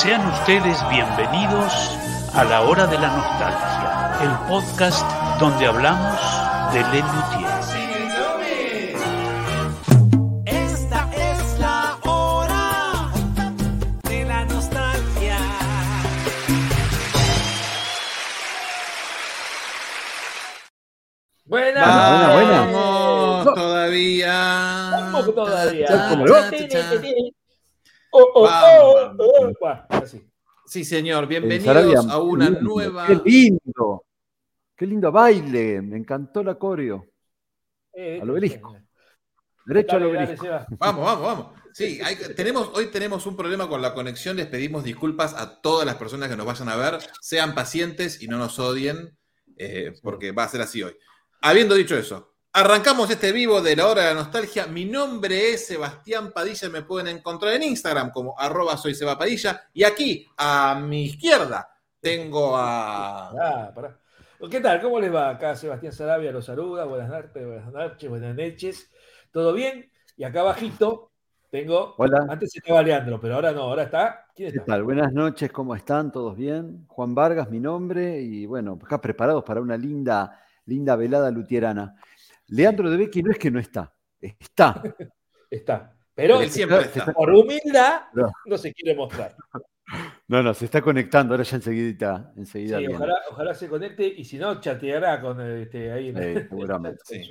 Sean ustedes bienvenidos a la hora de la nostalgia, el podcast donde hablamos de Lelutier. Esta es la hora de la nostalgia. Buenas, Vamos, buenas. Vamos todavía. ¿Cómo que todavía? ¿Cómo le. Oh, oh, oh, vamos. oh. Buah, así. Sí, señor, Eh, bienvenidos a una lindo, nueva. Qué lindo. Qué lindo baile. Me encantó la coreo. Eh, Al obelisco. Derecho al Dale, dale, obelisco. Vamos, vamos, vamos. Sí, hay- tenemos, hoy tenemos un problema con la conexión. Les pedimos disculpas a todas las personas que nos vayan a ver. Sean pacientes y no nos odien, eh, porque va a ser así hoy. Habiendo dicho eso, arrancamos este vivo de la hora de la nostalgia. Mi nombre es Sebastián Padilla. Me pueden encontrar en Instagram como arroba soy Seba Padilla. Y aquí, a mi izquierda, tengo a. Ah, pará. ¿Qué tal? ¿Cómo les va? Acá Sebastián Sarabia los saluda. Buenas noches, buenas noches, buenas noches. ¿Todo bien? Y acá abajito tengo. Hola. Antes estaba Leandro, pero ahora no, ahora está. ¿Quién ¿Qué está? tal? Buenas noches, ¿cómo están? ¿Todos bien? Juan Vargas, mi nombre, y bueno, acá preparados para una linda, linda velada lutierana. Leandro de Becky no es que no está, está. Está. Pero Él siempre se está. por humildad No. no se quiere mostrar. No, no, se está conectando, ahora ya enseguida, enseguida Sí, ojalá, ojalá se conecte y si no, chateará con este, ahí. en- Sí, seguramente. Sí.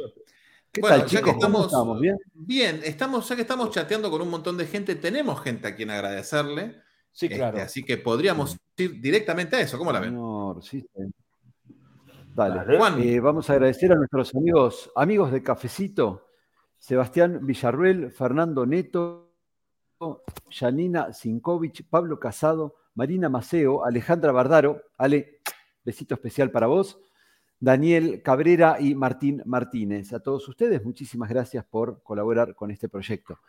¿Qué Bueno, tal, ya chicos? que ¿Cómo estamos- estamos? ¿Bien? Bien, estamos, ya que estamos chateando con un montón de gente, tenemos gente a quien agradecerle. Sí, Este, claro. así que podríamos ir directamente a eso. ¿Cómo la ven? Señor, sí, sí. Dale. Dale. Juan, Eh, vamos a agradecer a nuestros amigos, amigos de Cafecito, Sebastián Villarruel, Fernando Neto, Janina Sinkovich, Pablo Casado, Marina Maceo, Alejandra Bardaro, Ale, besito especial para vos, Daniel Cabrera y Martín Martínez. A todos ustedes, muchísimas gracias por colaborar con este proyecto.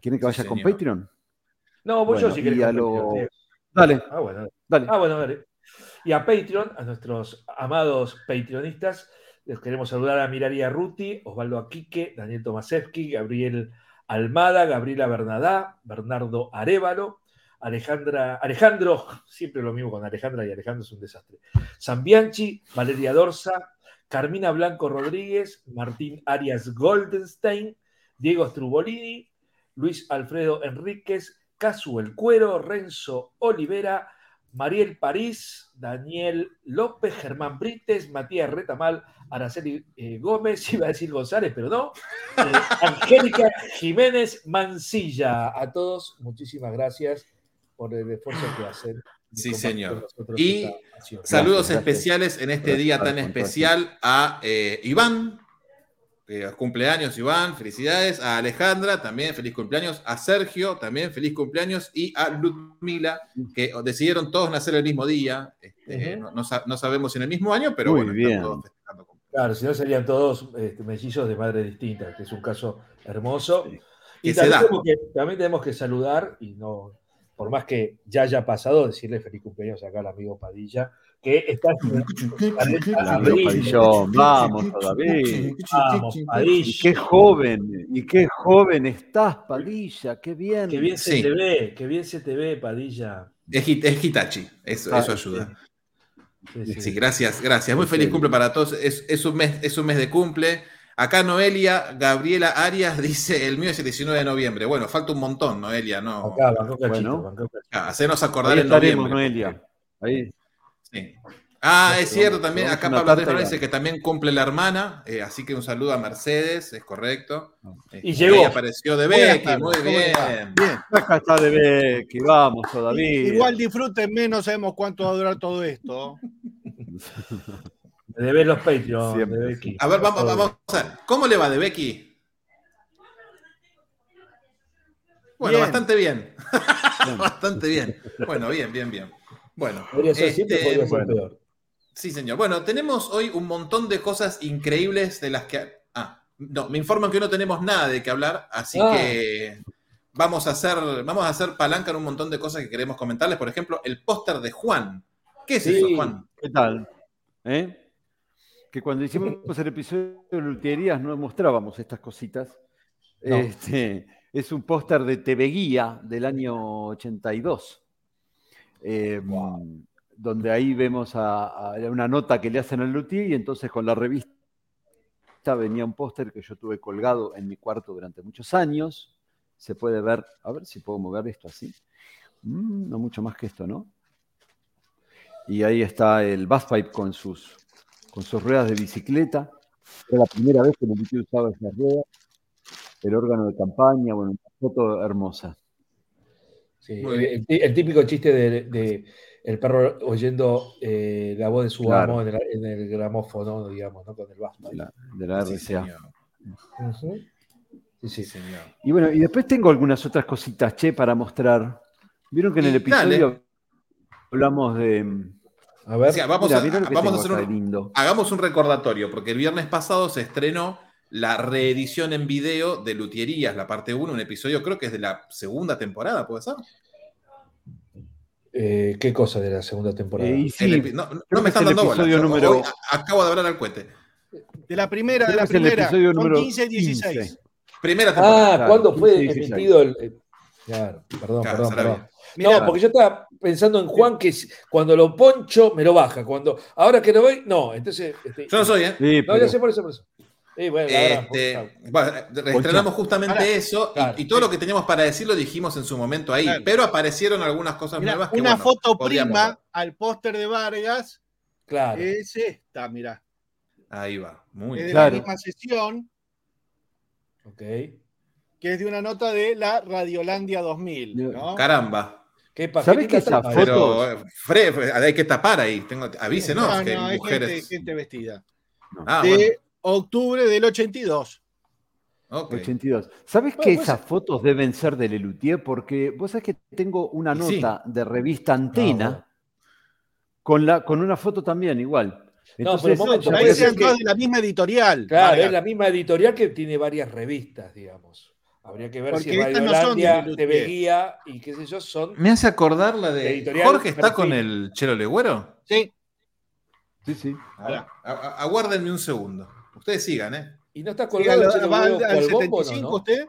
¿Quieren que Sí, vaya con. Patreon? No, vos yo Bueno, a con lo-. Dale, Ah, bueno. dale. Ah, bueno, dale. Y a Patreon, a nuestros amados Patreonistas, les queremos saludar a Miraria Ruti, Osvaldo Aquique, Daniel Tomasevsky, Gabriel Almada, Gabriela Bernadá, Bernardo Arevalo, Alejandra, Alejandro, siempre lo mismo con Alejandra y Alejandro es un desastre. Sambianchi, Valeria Dorsa, Carmina Blanco Rodríguez, Martín Arias Goldenstein, Diego Strubolini, Luis Alfredo Enríquez, Casu El Cuero, Renzo Olivera, Mariel París, Daniel López, Germán Brites, Matías Retamal, Araceli eh, Gómez, iba a decir González, pero no, eh, Angélica Jiménez Mancilla. A todos, muchísimas gracias por el esfuerzo que hacen. Sí, señor. Y. Saludos gracias. especiales en este día tan especial a eh, Iván. Eh, cumpleaños, Iván, felicidades. A Alejandra, también feliz cumpleaños. A Sergio, también feliz cumpleaños. Y a Ludmila, que decidieron todos nacer el mismo día. Este, no, no sa- no sabemos si en el mismo año, pero Muy bueno, bien. están todos festejando. cumpleaños. Claro, si no serían todos este, mellizos de madre distinta, que es un caso hermoso. Sí. Y también tenemos que, también tenemos que saludar, y no, por más que ya haya pasado, decirle feliz cumpleaños acá al amigo Padilla, que está Padillón, vamos todavía. Vamos, Y Padilla. qué joven, y qué joven estás, Padilla, qué bien. Qué bien se Sí. te ve, qué bien se te ve, Padilla. Es, es Hitachi, eso, Ah, eso ayuda. Sí, sí. Sí, gracias, gracias. Muy feliz cumple para todos. Es, es un mes, es un mes de cumple. Acá Noelia Gabriela Arias dice el mío es el 19 de noviembre. Bueno, falta un montón, Noelia, ¿no? Acá, bancó cachito, Bueno. bancó cachito. Ah, hacernos acordar Ahí en estaremos, noviembre. Noelia. Ahí. Sí. Ah, es Vamos, cierto, también acá Pablo nos dice que también cumple la hermana, eh, así que un saludo a Mercedes, es correcto. Eh, Y llegó. ahí apareció de Becky, muy bien. Bien. Acá está de Becky, vamos todavía. Igual disfrútenme, no sabemos cuánto va a durar todo esto. Me debes los Patreon, Siempre. de Becky. A ver, vamos, vamos a ver. ¿Cómo le va de Becky? Bueno, Bien. bastante bien. Bien. bastante bien. Bueno, bien, bien, bien. Bueno, Podría ser siempre, este, podría ser bueno. peor. Sí, señor. Bueno, tenemos hoy un montón de cosas increíbles de las que. Ah, no, me informan que hoy no tenemos nada de qué hablar, así Ah. que vamos a hacer, vamos a hacer palanca en un montón de cosas que queremos comentarles. Por ejemplo, el póster de Juan. ¿Qué es Sí. eso, Juan? ¿Qué tal? ¿Eh? Que cuando hicimos el episodio de Luterías no mostrábamos estas cositas. No. Este, es un póster de TV Guía del año 82. Eh, donde ahí vemos a, una nota que le hacen al luthier y entonces con la revista venía un póster que yo tuve colgado en mi cuarto durante muchos años. Se puede ver, a ver si puedo mover esto así. Mm, no mucho más que esto, ¿no? Y ahí está el Basspipe con sus, con sus ruedas de bicicleta. Era la primera vez que el luthier usaba esas ruedas. El órgano de campaña, bueno, una foto hermosa. Sí, el, el típico chiste de, de el perro oyendo eh, la voz de su Claro. amo en el, en el gramófono, digamos, ¿no? Con el bajo. de la, de la Sí, RCA. señor. Ujú. Sí, Sí, sí. señor. Y bueno, y después tengo algunas otras cositas, che, para mostrar. Vieron que en el episodio dale. hablamos de. A ver. O sea, vamos, Mira, a, ¿vieron lo que vamos a tengo hacer un, lindo? hagamos un recordatorio, porque el viernes pasado se estrenó la reedición en video de Luthierías, la parte 1, un episodio creo que es de la segunda temporada, ¿puede ser? Eh, ¿Qué cosa de la segunda temporada? Eh, El no, me están dando bola. número- hoy acabo de hablar al cohete. De la primera, de la primera. episodio Son número 15 y 16. 15. Primera temporada. ah, claro, ¿cuándo fue 15, 16. emitido el. Claro, perdón, Claro, perdón, perdón. Mirá, no, porque yo estaba pensando en Juan que cuando lo poncho me lo baja. Cuando, ahora que lo voy, no. Entonces. este, Yo no soy, ¿eh? Sí, No, pero- ya sé por eso, por eso. Sí, bueno, Este, bueno, reestrenamos justamente Ahora, eso y- claro. y, todo lo que teníamos para decir lo dijimos en su momento ahí, Claro. pero aparecieron algunas cosas mirá, nuevas que una bueno, foto podríamos prima al póster de Vargas claro. es esta, mirá. Ahí va, muy Es de bien. Claro. la misma sesión, Ok. que es de una nota de la Radiolandia 2000. ¿no? Caramba. ¿Qué pa- ¿Sabés qué que linda esa foto-? Pero eh, Fre- Fre- hay que tapar ahí. Tengo, avísenos No, que no, hay hay mujeres. gente, gente vestida. Ah, de bueno. Octubre del 82. ok. 82. ¿Sabes Bueno, que pues- esas fotos deben ser de Lelutier? Porque vos sabés que tengo una sí. nota de revista Antena Ah, bueno. con, la, con una foto también igual. Entonces, pero un momento, ser que- todas de la misma editorial. Claro, es la misma editorial que tiene varias revistas, digamos. Habría que ver Porque si estas no son de Radiolandia, Lelutier. TV Guía y qué sé yo son. Me hace acordar la de. Editorial Jorge está Perfil. con el Chelo Legüero. Sí, Sí, sí. A ver, a- a- aguárdenme un segundo. Ustedes sigan, ¿eh? Y no está Sí, colgado Chelo va al, Huevo al cual bombo, 75 ¿no? usted.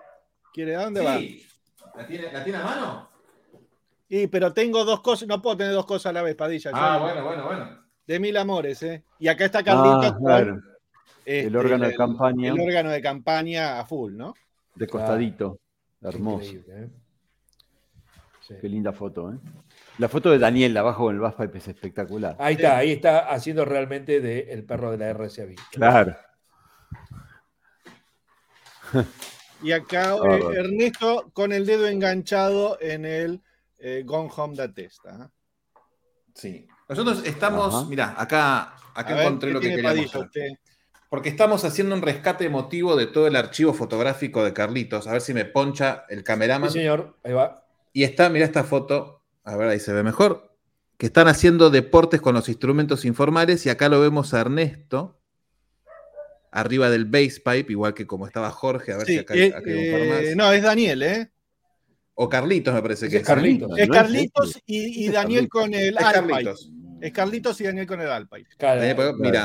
¿Quiere a dónde va? Sí. ¿La tiene, ¿La tiene a mano? Y pero tengo dos cosas, no puedo tener dos cosas a la vez, Padilla. Ah, bueno, bueno, bueno. De mil amores, ¿eh? Y acá está Carlitos Ah, con, claro, este, el órgano de campaña. El órgano de campaña a full, ¿no? de costadito. Hermoso. Increíble, ¿eh? Sí. Qué linda foto, ¿eh? La foto de Daniel abajo con el Basspipe es espectacular. Ahí está, ahí está haciendo realmente de el perro de la RCA. Claro. Y acá eh, Bárbaro. Ernesto con el dedo enganchado en el eh, Gone Home da Testa. ¿eh? Sí. Nosotros estamos, Ajá. mirá, acá, acá encontré ¿qué lo que tiene quería Padilla mostrar. usted? Porque estamos haciendo un rescate emotivo de todo el archivo fotográfico de Carlitos. A ver si me poncha el cameraman. Sí, señor, ahí va. Y está, mira esta foto, a ver, ahí se ve mejor, que están haciendo deportes con los instrumentos informales y acá lo vemos a Ernesto arriba del bass pipe, igual que como estaba Jorge, a ver Sí, si acá, hay- eh, acá hay un par más. eh, no, es Daniel, ¿eh? O Carlitos me parece que es Carlitos. No, Es Carlitos y, Daniel con el Es. Carlitos. Es Carlitos y Daniel con el Alpine. Claro,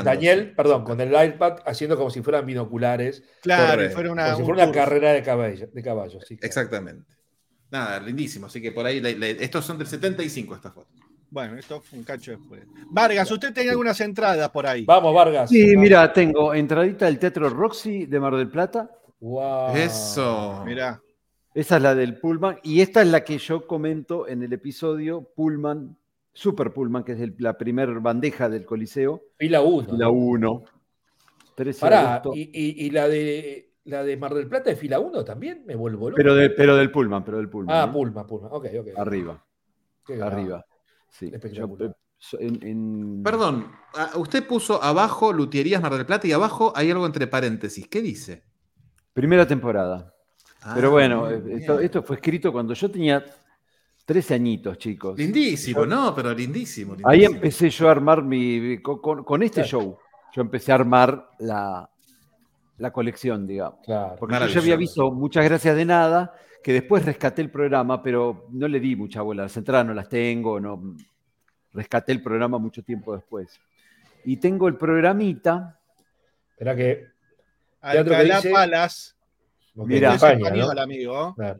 Daniel, perdón, con el iPad haciendo como si fueran binoculares, Claro, y fuera una, como si un fuera una carrera de caballos. De caballos sí, claro. Exactamente. Nada, lindísimo. Así que por ahí, le- le- estos son del 75 estas fotos. Bueno, esto fue un cacho después. Vargas, ¿usted tiene algunas entradas por ahí? Vamos, Vargas. Sí, Vamos. mira, tengo entradita del Teatro Roxy de Mar del Plata. Guau. Eso. Mirá. Esa es la del Pullman. Y esta es la que yo comento en el episodio Pullman, Super Pullman, que es el- la primer bandeja del Coliseo. Fila 1. La 1. 13 de Pará, agosto. y, y- y la de la de Mar del Plata de fila 1 también me vuelvo loco. Pero, de- pero del Pullman, pero del Pullman. ah, ¿eh? Pulma, Pulma. Ok, ok. Arriba, Qué arriba. Sí. Espectacular. Yo, eh, so- en- en- Perdón, a- usted puso abajo Luterías Mar del Plata y abajo hay algo entre paréntesis. ¿Qué dice? Primera temporada. Ah, Pero bueno, eh, esto, esto fue escrito cuando yo tenía 13 añitos, chicos. Lindísimo, ¿no? Pero lindísimo. Ahí empecé yo a armar mi. Con, este Claro. show, yo empecé a armar la, la colección, digamos. Claro. Porque yo ya había visto muchas gracias de nada, que después rescaté el programa, pero no le di mucha bola. Las entradas no las tengo, no. Rescaté el programa mucho tiempo después. Y tengo el programita. Espera que. Teatro que Alcalá dice- Palas. Es España, español, ¿no? amigo. Claro.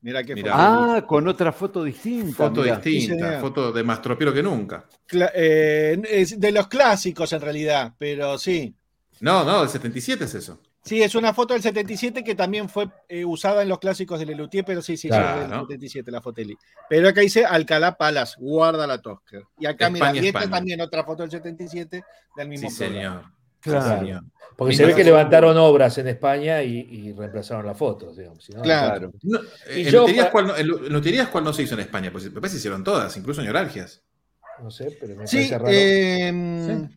Mirá qué foto. Ah, con otra foto distinta. Foto mirá. distinta, foto de más tropiero que nunca. Cla- eh, es de los clásicos en realidad, pero sí. No, no, del 77 es eso. Sí, es una foto del 77 que también fue eh, usada en los clásicos de Lelutier, pero sí, sí, Claro. sí, del 77 la Foteli. Pero acá dice Alcalá Palace, guarda la Tosca. Y acá, mira, España, y esta también otra foto del 77 del mismo Sí, programa. señor. Claro. Sí, señor. Porque se ve no- que levantaron obras en España y, y reemplazaron las fotos, digamos. si no- Claro. No, Y eh, yo en, loterías, pa- ¿cuál no, en lo- en loterías, ¿cuál no se hizo en España? Pues me parece que se hicieron todas, incluso neuralgias. No sé, pero me Sí, parece raro. eh,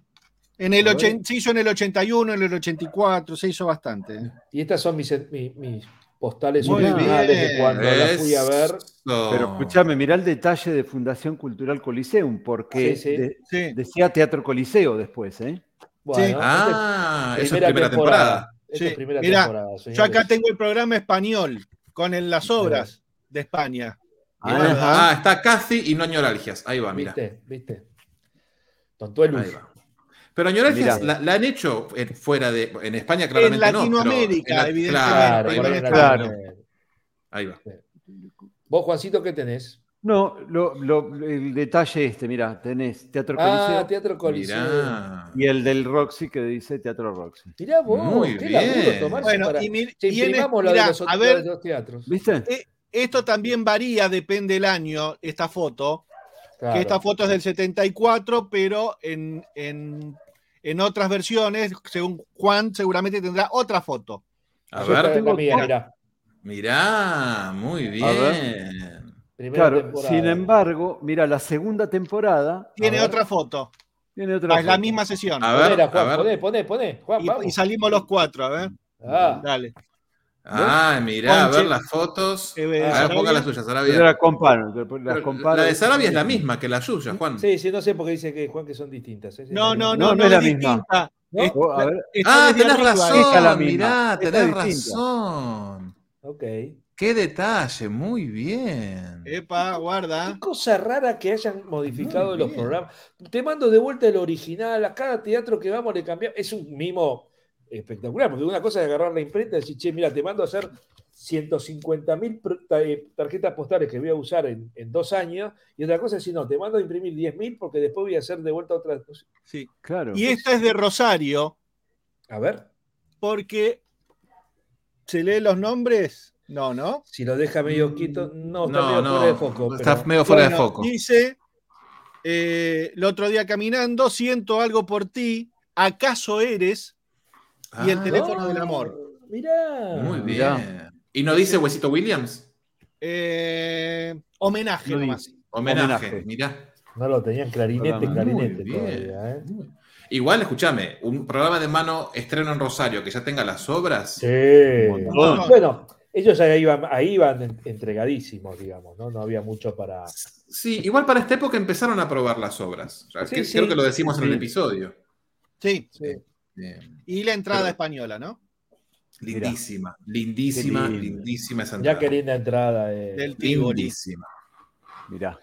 en el ochen- se hizo en el 81, en el 84, se hizo bastante. Y estas son mis, mis, mis postales Muy originales de bien. cuando la fui a ver. Pero escúchame, mirá el detalle de Fundación Cultural Coliseum, porque Sí, sí. de- Sí. decía Teatro Coliseo después, ¿eh? Bueno, Sí. Ah, es primera temporada. Sí. primera Mirá, temporada, Yo acá tengo el programa español con el- las obras de España. Ajá. Ah, está Cathy y no neuralgias. Ahí va, mira. ¿Viste? ¿Viste? Tontuelo. Ahí va. Pero Mirá. la, la han hecho eh, fuera de. En España, claramente. no, pero Latinoamérica, en la- evidentemente. Claro, Claro, ahí va. en. Vos, Juancito, ¿qué tenés? No, lo- lo- el detalle este, mira, tenés Teatro Coliseo Ah, Teatro Coliseo. Mirá. y el del Roxy que dice Teatro Roxy. Mirá vos, Muy qué bien. laburo tomarse Bueno, para... y, mir- Che, y en- imprimamos lo mirá, de los, a otros- ver, de los teatros. ¿Viste? esto también varía, depende del año, esta foto. Claro. Que esta foto es del 74, pero en, en, en otras versiones, según Juan, seguramente tendrá otra foto. A Yo ver. la mía, tengo- mirá. Mirá, muy bien. Claro, temporada. sin embargo, mira, la segunda temporada Tiene otra foto. tiene otra. Ah, es la misma sesión. A ver, Ponela, a Juan, ver. poné, poné, poné. Juan, Y, vamos. y salimos los cuatro, a ver. Ah, Dale. Ah, mirá, a ver las fotos. Eh, A ver, ponga las suyas, Yo Sarabia. la comparo, las comparo. La de Sarabia es la misma que la suya, Juan. sí, sí, no sé por qué dice que Juan que son distintas. ¿eh? No, no, No, no, no es la misma. distinta. ¿No? Es- a ver. está Ah, tenés arriba, razón. Esta es la misma. Mirá, tenés distinta. razón. Ok. Qué detalle, muy bien. Epa, guarda. Qué cosa rara que hayan modificado los programas. Te mando de vuelta el original. A cada teatro que vamos le cambiamos. Es un mimo espectacular, porque una cosa es agarrar la imprenta y decir, che, mira, te mando a hacer 150 mil tarjetas postales que voy a usar en, en dos años. Y otra cosa es decir, no, te mando a imprimir 10 mil porque después voy a hacer de vuelta otra. Sí. Claro. Y esta es de Rosario, A ver, porque ¿se lee los nombres? No, ¿no? si lo deja medio quieto, no, está No, medio no, fuera de foco. está pero- medio fuera de foco. Dice, eh, el otro día caminando, siento algo por ti, ¿acaso eres? Y el Ah, teléfono del amor. Mirá. Muy Mirá. bien. ¿Y no dice Huesito Williams? Eh, homenaje No nomás. Homenaje, Homenaje. mirá. No lo tenían clarinete, Muy clarinete bien. todavía, ¿eh? Igual, escúchame, un programa de mano estreno en Rosario que ya tenga las obras. Sí. Bueno, ellos ahí iban, ahí iban en- entregadísimos, digamos, ¿no? No había mucho para. Sí, igual para esta época empezaron a probar las obras. O sea, Sí, que- sí. Creo que lo decimos en el Sí. episodio. Sí. Sí. Bien. Y la entrada Pero- española, ¿no? Lindísima, lindísima, lindísima esa Ya entrada. qué linda entrada. eh. Del. Lindísima. Mirá.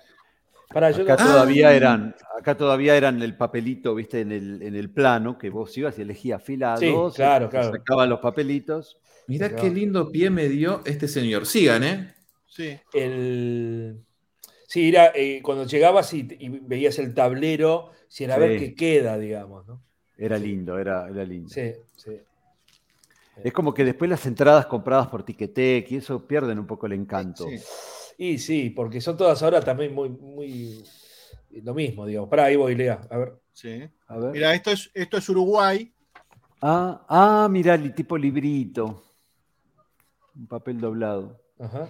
Pará, yo Acá no- Ah. todavía eran, acá todavía eran el papelito, viste, en el, en el plano, que vos ibas y elegías fila Sí, 2, claro, claro. sacaban los papelitos. Mirá qué lindo pie me dio este señor. Sigan, ¿eh? Sí. el. Sí, era eh, cuando llegabas y, y veías el tablero, si era a ver qué queda, digamos, ¿no? Era lindo, era, era lindo. Sí, sí. Es como que después las entradas compradas por Ticketek y eso pierden un poco el encanto. Sí. Y sí, porque son todas ahora también muy, muy lo mismo, digamos. Pará, ahí voy, Lea. A ver. sí. A ver. Mira, esto es, esto es Uruguay. Ah, ah, mirá, el tipo librito. Un papel doblado. Ajá.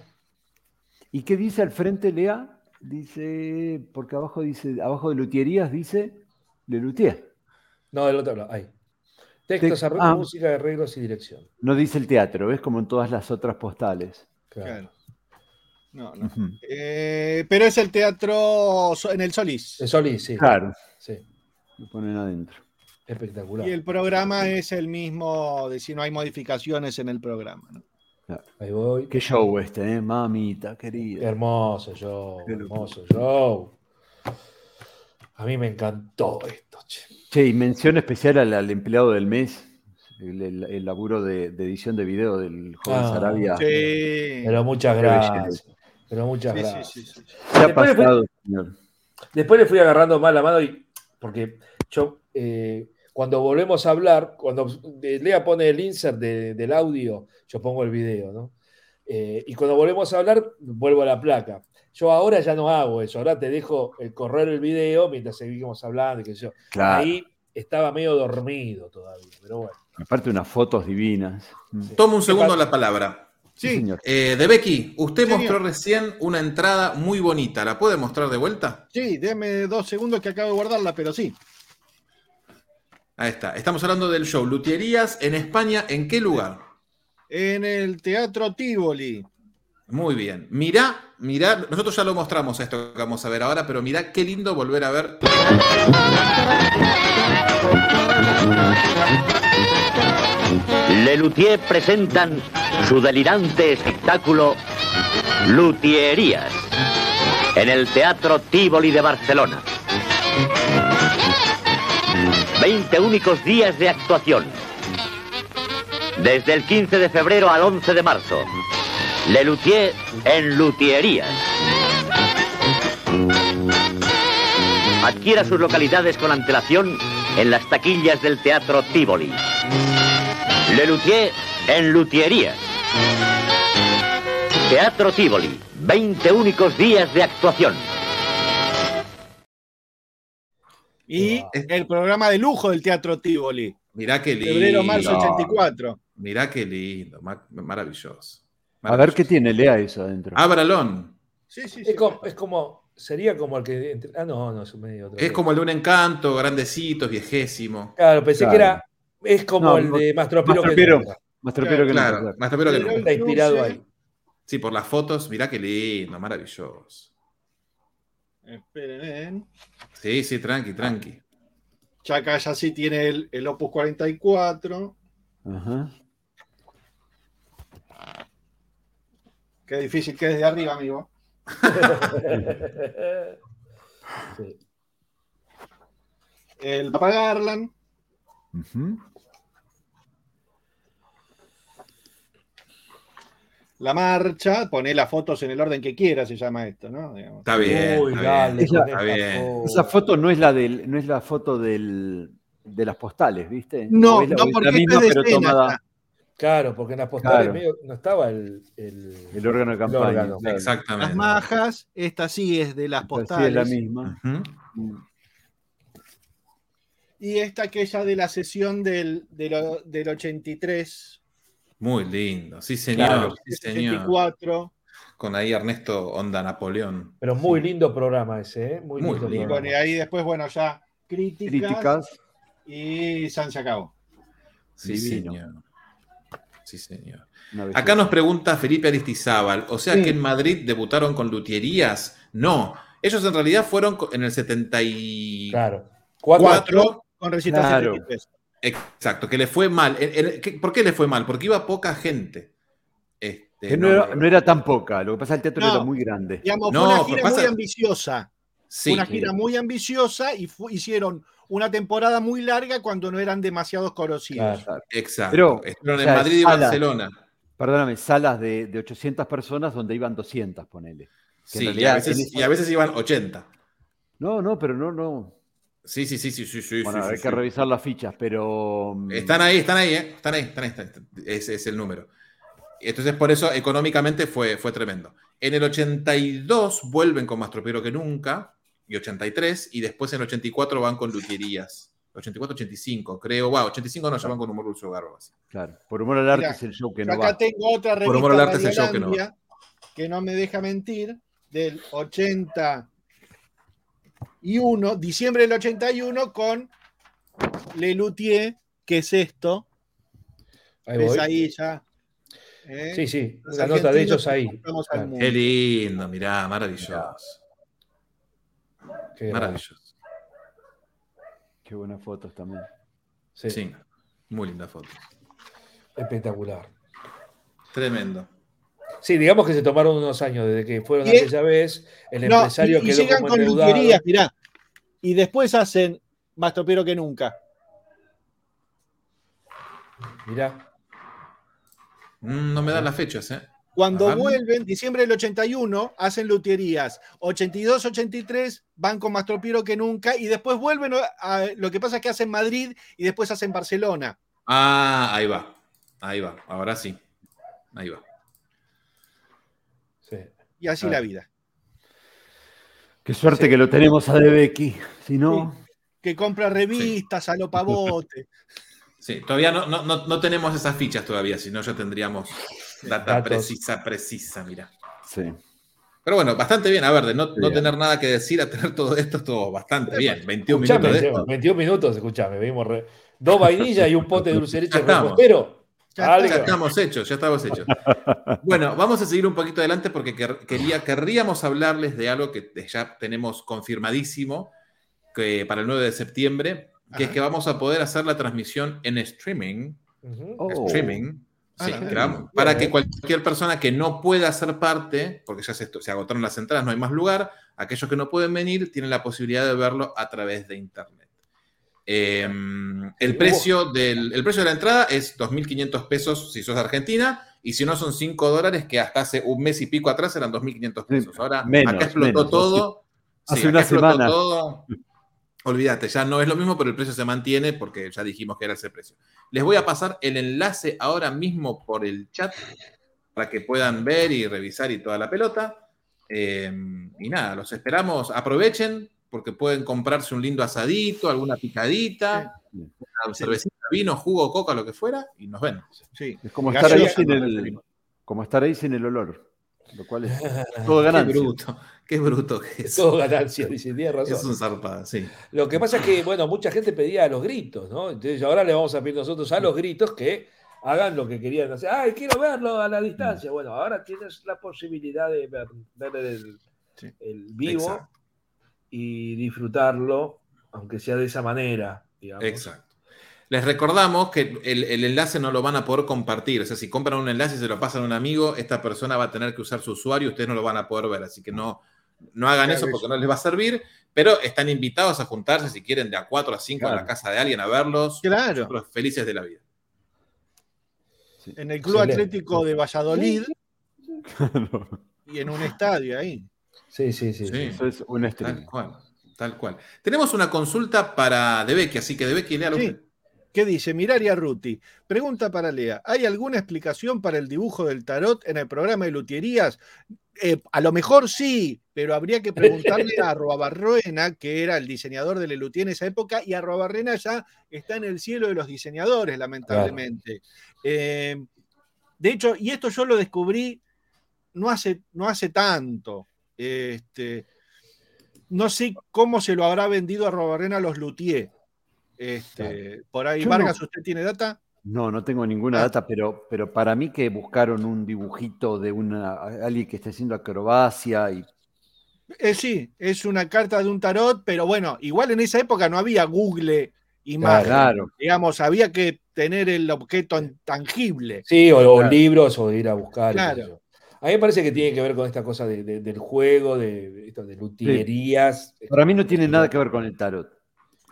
¿Y qué dice al frente, Lea? Dice, porque abajo dice, abajo de Lutierías dice Le Luthier. No, del otro lado, ahí. Textos, Tex- arreglos, ah. música, arreglos y dirección. No dice el teatro, ¿ves? Como en todas las otras postales. Claro. Claro. No, no. Eh, pero es el teatro en el Solís. De Solís, sí. Claro, Sí, lo ponen adentro. espectacular. Y el programa es el mismo de si no hay modificaciones en el programa. ¿no? Ahí voy. Qué show este, ¿eh? Mamita, querida. Hermoso show, Qué hermoso show. A mí me encantó esto, che. Che, y mención especial al, al empleado del mes. el, el- el laburo de, de edición de video del joven Ah, Sarabia. Sí. Pero muchas gracias. Pero muchas Sí, gracias. sí, sí. ¿Qué ha Después le fui- pasado, señor? Después le fui agarrando más la mano y porque yo eh, cuando volvemos a hablar, cuando Lea pone el insert de- del audio, yo pongo el video, ¿no? Eh, y cuando volvemos a hablar, vuelvo a la placa. Yo ahora ya no hago eso, ahora te dejo el correr el video mientras seguimos hablando y qué sé yo. Claro. Ahí estaba medio dormido todavía, pero bueno. Aparte unas fotos divinas. Mm. Toma un segundo la palabra. Sí, Sí, señor. Eh, de Becky, usted Señor. mostró recién una entrada muy bonita. ¿La puede mostrar de vuelta? sí, déme dos segundos que acabo de guardarla, pero sí. Ahí está. Estamos hablando del show Luterías en España. ¿En qué lugar? En el Teatro Tivoli. Muy bien. Mirá, mirá, nosotros ya lo mostramos esto que vamos a ver ahora, pero mirá qué lindo volver a ver. Le Luthier presentan su delirante espectáculo Luthierías en el Teatro Tívoli de Barcelona. 20 únicos días de actuación. Desde el 15 de febrero al 11 de marzo. Le Luthier en Luthierías. Adquiera sus localidades con antelación en las taquillas del Teatro Tívoli. Le Luthier en Luthierías. Teatro Tívoli, 20 únicos días de actuación. Y el programa de lujo del Teatro Tivoli. Mirá qué lindo. Febrero-marzo 84. Mirá qué lindo. ma- Maravilloso. A ver qué tiene, lea eso adentro. Ábralón. Sí, sí, sí. Es como, es como- sería como el que. entre- Ah, no, no, es un medio otro. Es como el de un encanto, grandecitos, viejésimo. Claro, pensé Claro. que era. Es como No, el de Mastro Piro Mastro que Piro. nunca. Más tropero que Claro, nunca. que nunca. Está inspirado ahí. Sí, por las fotos, mirá qué lindo, maravilloso. Esperen. Sí, sí, tranqui, tranqui. Ya acá ya sí tiene el, el Opus 44. Ajá. Qué difícil que es de arriba, amigo. Sí. El Papa Garland. La marcha. Pone las fotos en el orden que quiera, se llama esto, ¿no? Digamos. Está bien. Uy, está dale, bien. Esa- está bien. foto. Esa foto no es la del, no es la foto del, de las postales, ¿viste? No, O es la- no, es la porque misma, es de pero escena tomada ya. Claro, porque en las postales Claro. medio- no estaba el, el, el órgano de campaña. órgano. claro. Exactamente. Las majas, esta sí es de las Esta sí postales. es la misma. Y esta aquella de la sesión del, de lo- del 83, Muy lindo. Sí, señor. Claro. Sí, señor. 84. Con ahí Ernesto Onda Napoleón. Pero muy lindo programa ese, ¿eh? Muy, Muy lindo. Y lindo. programa. bueno, y ahí después, bueno, ya críticas, Críticas. y San se acabó. Sí, Divino. señor. Sí, señor. Acá nos pregunta Felipe Aristizábal. O sea Sí. que en Madrid debutaron con luthierías. No. Ellos en realidad fueron en el 74. Claro. Cuatro. Cuatro con Claro. 73. Exacto, que le fue mal. El- el- ¿qué- ¿Por qué le fue mal? Porque iba poca gente. Este, Que no, era, no era tan poca, lo que pasa es que el teatro No. era muy grande. Digamos, No, fue una gira pasa- muy ambiciosa. Sí, una gira muy ambiciosa y hicieron una temporada muy larga cuando no eran demasiados conocidos. Claro. exacto. Pero, Estuvieron o en sea, Madrid y. Barcelona. Perdóname, salas de, de 800 personas donde iban 200, ponele. Sí, y a, veces, en esa- y a veces iban 80. No, no, pero no, no. Sí, sí, sí, sí, sí, sí. Bueno, sí, hay sí, que sí. revisar las fichas, pero. mm, Están ahí, están ahí, ¿eh? Están ahí, están ahí. están ahí. Ese es el número. Entonces, por eso, económicamente fue, fue tremendo. En el 82 vuelven con Más Tropero que Nunca, y 83, y después en el 84 van con Luthierías. 84, 85, creo. Wow, 85 no, ya van con Humor Dulce Hogar. Claro, por humor al arte Mira, es el show que no acá va. tengo otra Por revista amor al arte es el show que no Radiolandia, que no me deja mentir, del 81, diciembre del 81, con Le Luthier, que es esto. Ahí ¿Ves voy. ahí ya? ¿Eh? Sí, sí. La nota de ellos ahí. Claro. Qué lindo, mirá, maravilloso. Qué. Maravilloso. Qué buenas fotos también. Sí, Sí, muy linda foto. Espectacular. Tremendo. Sí, digamos que se tomaron unos años desde que fueron Y- aquella vez. El No, empresario y, y quedó llegan como con mirá. Y después hacen más topero que nunca. Mirá. Mm, No me dan las fechas, ¿eh? Cuando Ajá. vuelven, diciembre del 81, hacen luterías. 82-83 van con más tropiero que nunca y después vuelven a, lo que pasa es que hacen Madrid y después hacen Barcelona. Ah, ahí va. Ahí va. Ahora sí. Ahí va. Sí. Y así Ah. la vida. Qué suerte Sí. que lo tenemos a Debeki. Si no, Que compra revistas a lo pavote. Sí, todavía no, no, no, no tenemos esas fichas todavía, si no ya tendríamos data Datos. precisa, precisa, mira. sí. Pero bueno, bastante bien. A ver, de no, no tener nada que decir a tener todo esto, estuvo bastante bien. 21 Escuchame, minutos de esto. 21 minutos, escuchame. Vimos re- dos vainillas y un pote de dulce leche Ya estamos. repostero. Ya estamos hechos, ya estamos hechos. Bueno, vamos a seguir un poquito adelante porque quer- quería, querríamos hablarles de algo que ya tenemos confirmadísimo que para el 9 de septiembre, que es que vamos a poder hacer la transmisión en streaming. Ujú. Oh. streaming. Sí, Ah, para que cualquier persona que no pueda ser parte, porque ya se, se agotaron las entradas, no hay más lugar, aquellos que no pueden venir tienen la posibilidad de verlo a través de internet. Eh, el, precio del, el precio de la entrada es 2.500 pesos si sos de Argentina, y si no son 5 dólares, que hasta hace un mes y pico atrás eran 2.500 pesos. Ahora menos, acá explotó menos. todo. Hace Sí, una acá explotó semana. todo. Olvídate, ya no es lo mismo, pero el precio se mantiene porque ya dijimos que era ese precio. Les voy a pasar el enlace ahora mismo por el chat para que puedan ver y revisar y toda la pelota. Eh, y nada, los esperamos. Aprovechen porque pueden comprarse un lindo asadito, alguna picadita, una cervecita, vino, jugo, coca, lo que fuera, y nos ven. Sí. Es como estar, ahí sin el, como estar ahí sin el olor. Lo cual es todo Qué ganancia. bruto, qué bruto que es. Todo ganancia, dice, tiene razón. Es un zarpada, sí. Lo que pasa es que, bueno, mucha gente pedía a los gritos, ¿no? Entonces ahora le vamos a pedir nosotros a los gritos que hagan lo que querían hacer. ¡Ay, quiero verlo a la distancia! Bueno, ahora tienes la posibilidad de ver, ver el, Sí. el vivo Exacto. y disfrutarlo, aunque sea de esa manera, digamos. Exacto. Les recordamos que el, el enlace no lo van a poder compartir. O sea, si compran un enlace y se lo pasan a un amigo, esta persona va a tener que usar su usuario y ustedes no lo van a poder ver. Así que no, no hagan Claro, eso eso. porque no les va a servir. Pero están invitados a juntarse si quieren de a 4 a 5 a la Claro. casa de alguien a verlos. Claro. Nosotros felices de la vida. En el Club Excelente. Atlético de Valladolid y en un estadio ahí. Sí, sí, sí. Sí. sí. Eso es un Tal stream. cual. Tal cual. Tenemos una consulta para Debeki, así que Debeki, léalo Sí. usted. ¿Qué dice? Miraria Ruti. Pregunta para Lea. ¿Hay alguna explicación para el dibujo del tarot en el programa de Lutierías? Eh, a lo mejor sí, pero habría que preguntarle a Arrobarruena, que era el diseñador de Lelutier en esa época, y Arrobarruena ya está en el cielo de los diseñadores, lamentablemente. Eh, de hecho, y esto yo lo descubrí no hace, no hace tanto. Este, no sé cómo se lo habrá vendido a Arrobarruena a los Luthier. Este, por ahí, Yo Vargas, no- ¿usted tiene data? No, no tengo ninguna Ah. data, pero, pero para mí que buscaron un dibujito de una, alguien que esté haciendo acrobacia y Eh, sí, es una carta de un tarot, pero bueno, igual en esa época no había Google imagen. Claro. Digamos, había que tener el objeto tangible. Sí, o, Claro. libros o ir a buscar. Claro. A mí me parece que tiene que ver con esta cosa de- de- del juego, de, de, esto de para mí no tiene nada que ver con el tarot,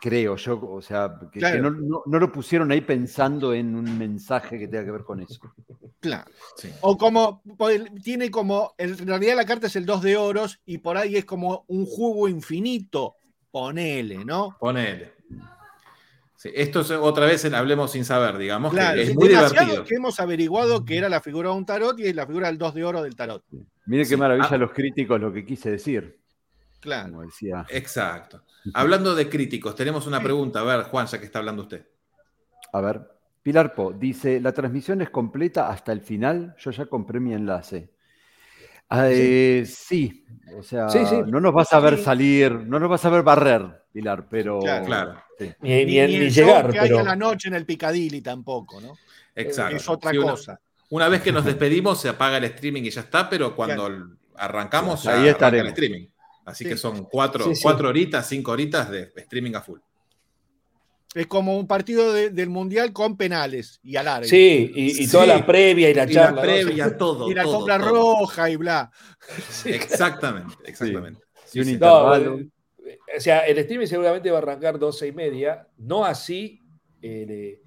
creo yo, o sea, que, que no, no- no lo pusieron ahí pensando en un mensaje que tenga que ver con eso. Claro. Sí. O como, tiene como, en realidad la carta es el 2 de oros y por ahí es como un jugo infinito, ponele, ¿no? Ponele. Sí, esto es otra vez Hablemos sin saber, digamos, que Claro, es sí, muy demasiado divertido. que hemos averiguado que era la figura de un tarot y es la figura del 2 de oro del tarot. Mire Sí. qué maravilla Ah. los críticos lo que quise decir, Claro. como decía. Exacto. Hablando de críticos, tenemos una pregunta. A ver, Juan, ya que está hablando usted. A ver, Pilar Po dice, la transmisión es completa hasta el final, yo ya compré mi enlace. Ah, eh, sí, o sea, Sí, sí. no nos vas a ver Sí. salir, no nos vas a ver barrer, Pilar, pero... Claro. Claro. sí. Ni, ni- el ni show llegar, que hay pero. a la noche en el Piccadilly tampoco, ¿no? Exacto. Es otra una- cosa. Una, vez que nos despedimos, se apaga el streaming y ya está, pero cuando arrancamos, ya Ahí arranca el estaremos. streaming. Así Sí. que son cuatro, Sí, sí. cuatro horitas, cinco horitas de streaming a full. Es como un partido de- del Mundial con penales y alargue. Sí, y, y Sí. toda la previa y la Y charla. la ¿no? previa, todo. Y la todo, compra todo. roja y bla. Exactamente, exactamente. Y un Sí, sí. No, intervalo. o sea, el streaming seguramente va a arrancar 12 y media, no así eh,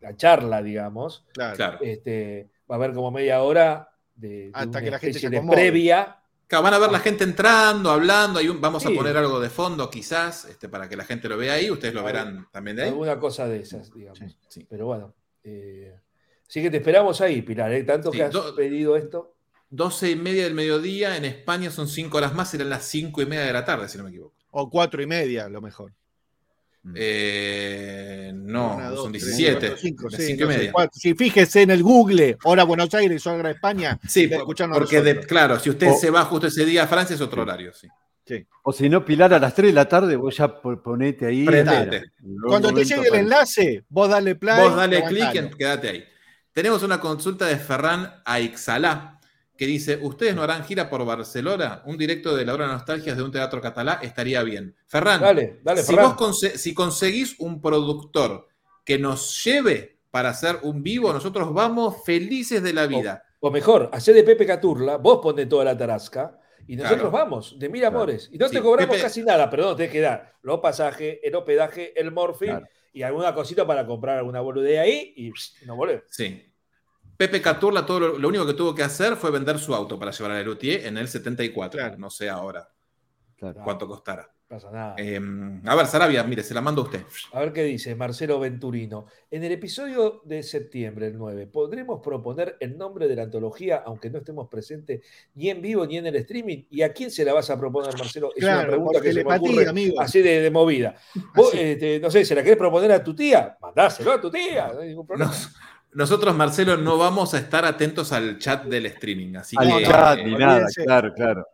la charla, digamos, Claro. Este, va a haber como media hora de, de Hasta que la gente se de previa. Claro, van a ver la gente entrando, hablando, hay un- vamos Sí. a poner algo de fondo quizás, este, para que la gente lo vea ahí, ustedes lo verán también de ahí. Alguna cosa de esas, digamos. Sí. Sí. Pero bueno. eh, así que te esperamos ahí, Pilar. ¿eh? Tanto Sí, que has do- pedido esto. 12 y media del mediodía, en España son 5 horas más, serán las 5 y media de la tarde, si no me equivoco. O cuatro y media, a lo mejor. Eh, no, Una, dos, son tres, 17. cuatro, cinco, las sí, 5 y media. fíjese en el Google, hora Buenos Aires, hora España, Sí, porque de- claro, si usted O- se va justo ese día a Francia es otro horario, sí. O si no, Pilar, a las 3 de la tarde, vos ya po- ponete ahí. Prendete. Cuando te llegue el enlace, vos dale play. Vos dale clic y quédate ahí. Tenemos una consulta de Ferran Aixalá que dice: ¿Ustedes no harán gira por Barcelona? Un directo de la hora de nostalgias de un teatro catalá estaría bien. Ferran, Dale, dale, si, Ferran. vos conse- si conseguís un productor que nos lleve para hacer un vivo, nosotros vamos felices de la vida. O mejor, hacé de Pepe Caturla, vos ponés toda la tarasca y nosotros Claro. vamos, de mil amores. Y no Sí, te cobramos Pepe- casi nada, pero no, tenés que dar los pasajes, el hospedaje, el morfín Claro. y alguna cosita para comprar alguna boludea ahí y pss, nos volvemos. Sí. Pepe Caturla, todo lo, lo único que tuvo que hacer fue vender su auto para llevar a Lelutier en el 74. Claro. No sé ahora Claro. cuánto costará. No pasa nada. Eh, a ver, Sarabia, mire, se la mando a usted. A ver qué dice Marcelo Venturino. En el episodio de septiembre, el 9, ¿podremos proponer el nombre de la antología, aunque no estemos presentes ni en vivo ni en el streaming? ¿Y a quién se la vas a proponer, Marcelo? Es una pregunta que se me ocurre amigo. así de, de movida. Vos, Así. este, no sé, ¿se la querés proponer a tu tía? Mandáselo a tu tía, no hay ningún problema. Nos- nosotros, Marcelo, no vamos a estar atentos al chat del streaming, así Al que. chat, eh, ni nada, olvídense. claro, claro.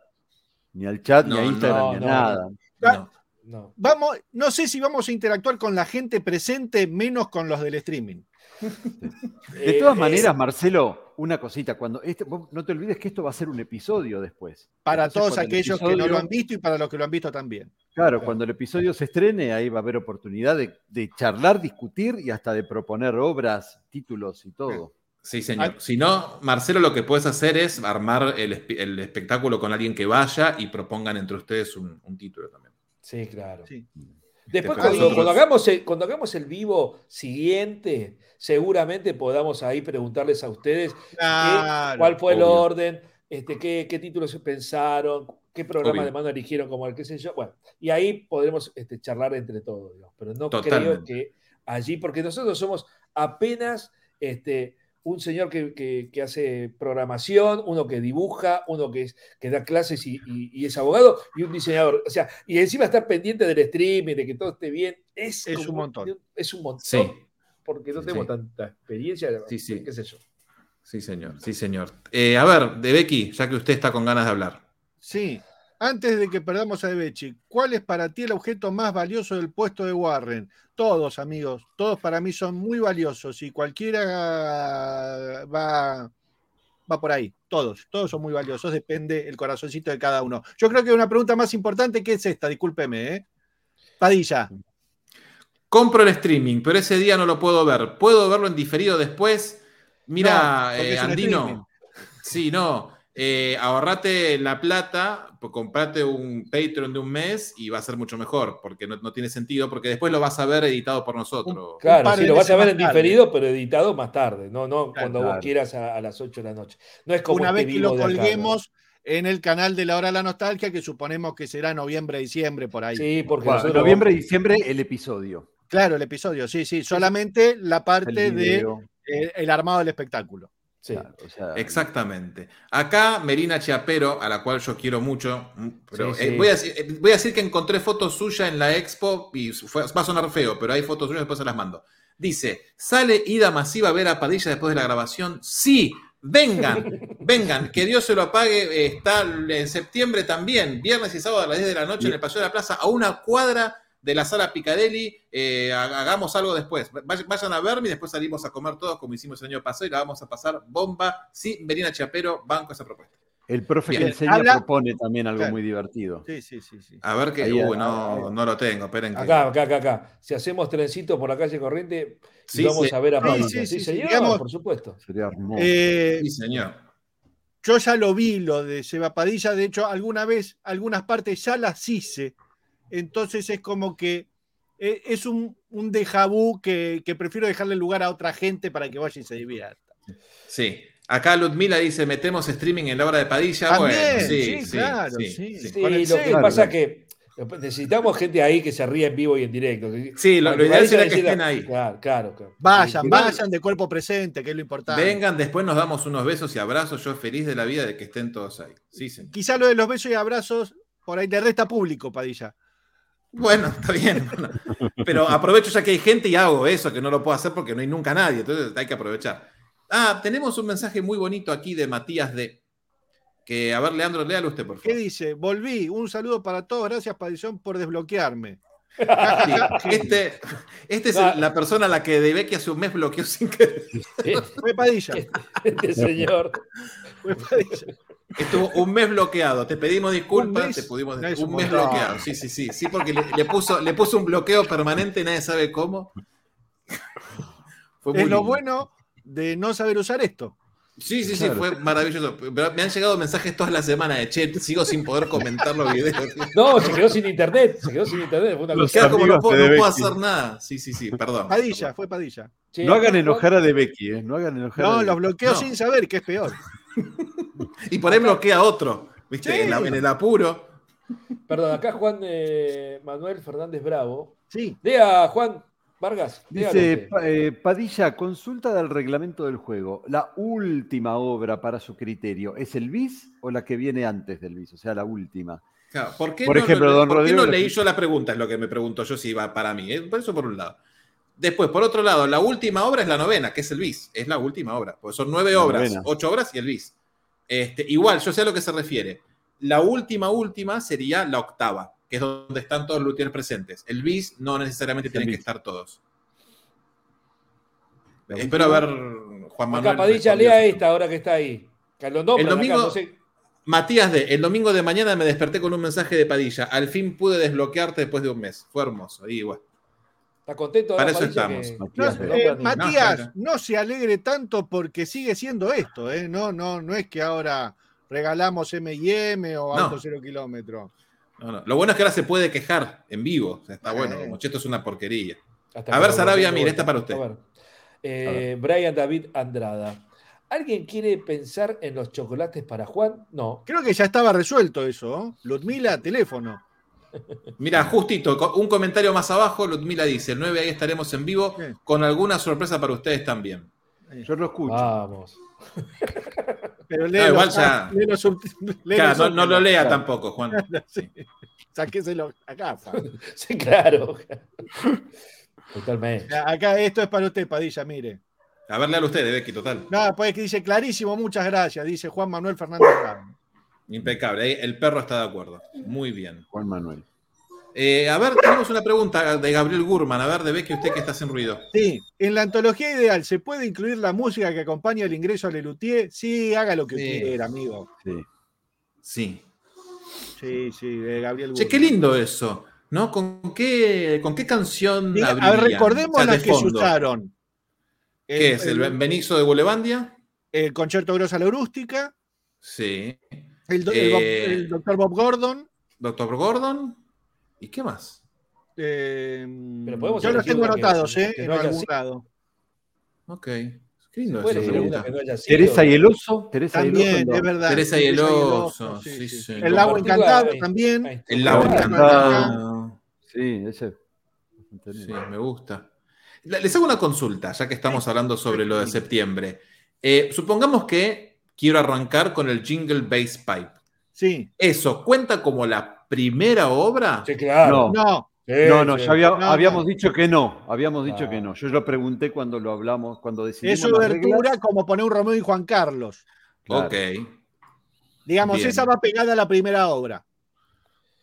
Ni al chat, No, ni a Instagram, no, ni a no, nada. no. No. Vamos, no sé si vamos a interactuar con la gente presente, menos con los del streaming. De Eh, todas eh, maneras, Marcelo, una cosita, cuando este, vos no te olvides que esto va a ser un episodio después. Para Entonces, todos aquellos que no lo han visto y para los que lo han visto también. Claro, Claro. cuando el episodio se estrene, ahí va a haber oportunidad de, de charlar, discutir y hasta de proponer obras, títulos y todo. Sí, señor. Ay. Si no, Marcelo, lo que puedes hacer es armar el, espe- el espectáculo con alguien que vaya y propongan entre ustedes un, un título también. Sí, claro. Sí. Después, Te cuando, hagamos el, cuando hagamos el vivo siguiente, seguramente podamos ahí preguntarles a ustedes qué- cuál fue el orden, este, qué, qué títulos se pensaron, qué programa Obvio. de mano eligieron como el qué sé yo. Bueno, y ahí podremos este, charlar entre todos, digamos. pero no creo Totalmente. que allí, porque nosotros somos apenas este, un señor que, que- que hace programación, uno que dibuja, uno que, es, que da clases y, y- y es abogado, y un diseñador. O sea, y encima estar pendiente del streaming, de que todo esté bien, es, Es como- un montón. Es un montón. Sí. Porque no tenemos sí. tanta experiencia. Sí, sí. qué sé yo. Sí, señor. Sí, señor. Eh, a ver, de Becky, ya que usted está con ganas de hablar. Sí. Antes de que perdamos a Debechi, ¿cuál es para ti el objeto más valioso del puesto de Warren? Todos, amigos, todos para mí son muy valiosos y cualquiera va, va por ahí. Todos, todos son muy valiosos, depende el corazoncito de cada uno. Yo creo que una pregunta más importante que es esta, discúlpeme, ¿eh? Padilla. Compro el streaming, pero ese día no lo puedo ver. ¿Puedo verlo en diferido después? Mira, No, eh. Andino. Sí, no. eh, ahorrate la plata, pues comprate un Patreon de un mes y va a ser mucho mejor, porque no, no tiene sentido, porque después lo vas a ver editado por nosotros. Claro, sí, lo vas a ver en diferido, pero editado más tarde, no, no cuando vos quieras a, a las 8 de la noche. No es como Una este vez que lo de acá, ¿no? colguemos en el canal de la hora de la nostalgia, que suponemos que será noviembre, diciembre, por ahí. Sí, porque Bueno, nosotros- noviembre diciembre el episodio. Claro, el episodio, sí, sí. Solamente la parte de eh, el armado del espectáculo. sí. claro, o sea, Exactamente. Acá Melina Chiapero, a la cual yo quiero mucho, mm, pero Sí, eh, sí. Voy, a, decir- eh, voy a decir que encontré fotos suyas en la expo y fue- va a sonar feo, pero hay fotos suyas, después se las mando. Dice, ¿sale ida masiva a ver a Padilla después de la grabación? Sí, vengan, vengan, que Dios se lo apague, eh, está en septiembre también, viernes y sábado a las 10 de la noche en el Paseo de la Plaza, a una cuadra de la sala Picadelli, eh, ha- hagamos algo después. Vay- Vayan a verme y después salimos a comer todos como hicimos el año pasado y la vamos a pasar bomba. Sí, Melina Chapero, banco esa propuesta. el profe Bien. que enseña Habla- propone también algo Claro. muy divertido. Sí, sí, sí, sí. A ver que, Ahí, uy, no, no lo tengo, esperen que. Acá, acá, acá, acá. Si hacemos trencito por la calle corriente, y Sí, vamos sí. a ver a Padilla. sí, Sí, sí, sí, señor, digamos- por supuesto. Sería hermoso. Eh, Sí, señor. yo ya lo vi, lo de Seba Padilla. De hecho, alguna vez, algunas partes ya las hice. Entonces es como que eh, es un, un déjà vu que, que prefiero dejarle lugar a otra gente para que vaya y se divierta. Sí. Acá Ludmila dice, metemos streaming en la hora de Padilla. También, bueno, sí, sí, sí, claro, sí, sí. sí. Sí, Con el lo que celu. pasa que necesitamos gente ahí que se ría en vivo y en directo. Sí, lo- ideal sería que estén ahí. Claro, claro. claro. Vayan, vayan de cuerpo presente, que es lo importante. Vengan, después nos damos unos besos y abrazos. Yo feliz de la vida de que estén todos ahí. Sí, señor. Quizá lo de los besos y abrazos, por ahí le resta público, Padilla. Bueno, está bien. bueno. Pero aprovecho ya que hay gente y hago eso, que no lo puedo hacer porque no hay nunca nadie. Entonces hay que aprovechar. Ah, tenemos un mensaje muy bonito aquí de Matías D. Que, a ver, Leandro, léalo usted, por ¿Qué favor. dice? Volví, un saludo para todos, gracias Padillón por desbloquearme. Sí, este este es el- la persona a la que de que hace un mes bloqueó sin querer. Fue Padilla, Este señor. fue Padilla. Estuvo un mes bloqueado. Te pedimos ¿Un disculpas, mes? te pudimos No, un un mes bloqueado. Sí, sí, sí. Sí, porque le, le puso, le puso un bloqueo permanente, nadie sabe cómo. Fue muy Es lo lindo. bueno de no saber usar esto. Sí, sí, sí, fue maravilloso. Pero me han llegado mensajes toda la semana de che, sigo sin poder comentar los videos. No, se quedó sin internet. Se quedó sin internet. Fue una cosa- como no puedo, no puedo hacer nada. Sí, sí, sí, perdón. Padilla, fue Padilla. Che, No hagan enojar a De Becky, ¿eh? No hagan enojar No, los bloqueos No. sin saber, que es peor. Y por ahí bloquea a otro, ¿viste? Sí. En, la- en el apuro. Perdón, acá Juan eh, Manuel Fernández Bravo. Sí. Lea, Juan Vargas. Dice eh, Padilla, consulta del reglamento del juego. La última obra para su criterio, ¿es el bis o la que viene antes del bis? O sea, la última. Claro, ¿Por qué, Por no, ejemplo, lo- don por qué Rodrigo no lo- leí yo la pregunta? Es lo que me pregunto yo si iba para mí. ¿eh? Por eso por un lado. Después, por otro lado, la última obra es la novena, que es el bis. Es la última obra. Porque son nueve La obras, novena. ocho obras y el bis. Este, igual, yo sé a lo que se refiere. La última, última sería la octava, que es donde están todos los luthiers presentes. El bis no necesariamente tienen que estar todos. La Espero última. ver, Juan Manuel. Padilla, lea esta ahora que está ahí. Que lo El domingo- acá, no sé- Matías D. El domingo de mañana me desperté con un mensaje de Padilla. Al fin pude desbloquearte después de un mes. Fue hermoso. Y bueno. ¿Está contento? Para eso estamos. que- Matías, eh, Matías, no se alegre tanto porque sigue siendo esto, ¿eh? No, no, no es que ahora regalamos M&M o No. auto cero kilómetro. No, no. Lo bueno es que ahora se puede quejar en vivo. O sea, está Bueno. bueno. Como che, esto es una porquería. Hasta A ver, Sarabia, mire, esta para usted. A ver. Eh, Brian David Andrada. ¿Alguien quiere pensar en los chocolates para Juan? No. Creo que ya estaba resuelto eso, ¿no? Ludmila, teléfono. Mira, justito, un comentario más abajo, Ludmila dice, el 9 ahí estaremos en vivo con alguna sorpresa para ustedes también. Yo lo escucho. Vamos. Pero No, igual ya- Claro, los no, no lo lea Claro. tampoco, Juan. Sí. Saquéselo acá. Sí, claro. Totalmente. Acá esto es para usted, Padilla, mire. A ver, léalo usted, Becky, total. No, pues que dice clarísimo, muchas gracias, dice Juan Manuel Fernández. Ramos. Impecable. El perro está de acuerdo. Muy bien. Juan Manuel. Eh, a ver, tenemos una pregunta de Gabriel Gurman. A ver, de Becky, usted que está sin ruido. Sí, en la antología ideal, ¿se puede incluir la música que acompaña el ingreso al Lelutier? Sí, haga lo que Sí. quiera, amigo. Sí. Sí. Sí, sí, de Gabriel Che, qué Gurman. lindo eso. ¿No? ¿Con qué, con qué canción Diga, a ver, recordemos O sea, de las que se usaron. ¿Qué es? ¿El, Benizo de Bulevandia? el concierto grosa la Eurústica, Sí. El, do- el Bob- Eh, el doctor Bob Gordon. Doctor Gordon. ¿Y qué más? eh, Pero yo los tengo anotados, ¿eh? que en no haya algún sido. lado. Ok. Qué lindo ¿Puede eso, elegir me alguna gusta. que no? Teresa y el oso. Teresa y el También, oso. es verdad. Teresa y el oso, sí, sí. El lago encantado en- también. en- El lago encantado. Sí, ese. Sí, me gusta. Le- Les hago una consulta, ya que estamos hablando sobre lo de septiembre. Eh, supongamos que quiero arrancar con el Jingle Bass Pipe. Sí. ¿Eso cuenta como la primera obra? Sí, claro. No. No, Sí, No, no, sí. ya había- No, no. habíamos dicho que no. Habíamos dicho Ah. que no. Yo lo pregunté cuando lo hablamos, cuando decidimos. es obertura como poner un Romeo y Juan Carlos. Claro. Ok, Digamos, Bien. esa va pegada a la primera obra.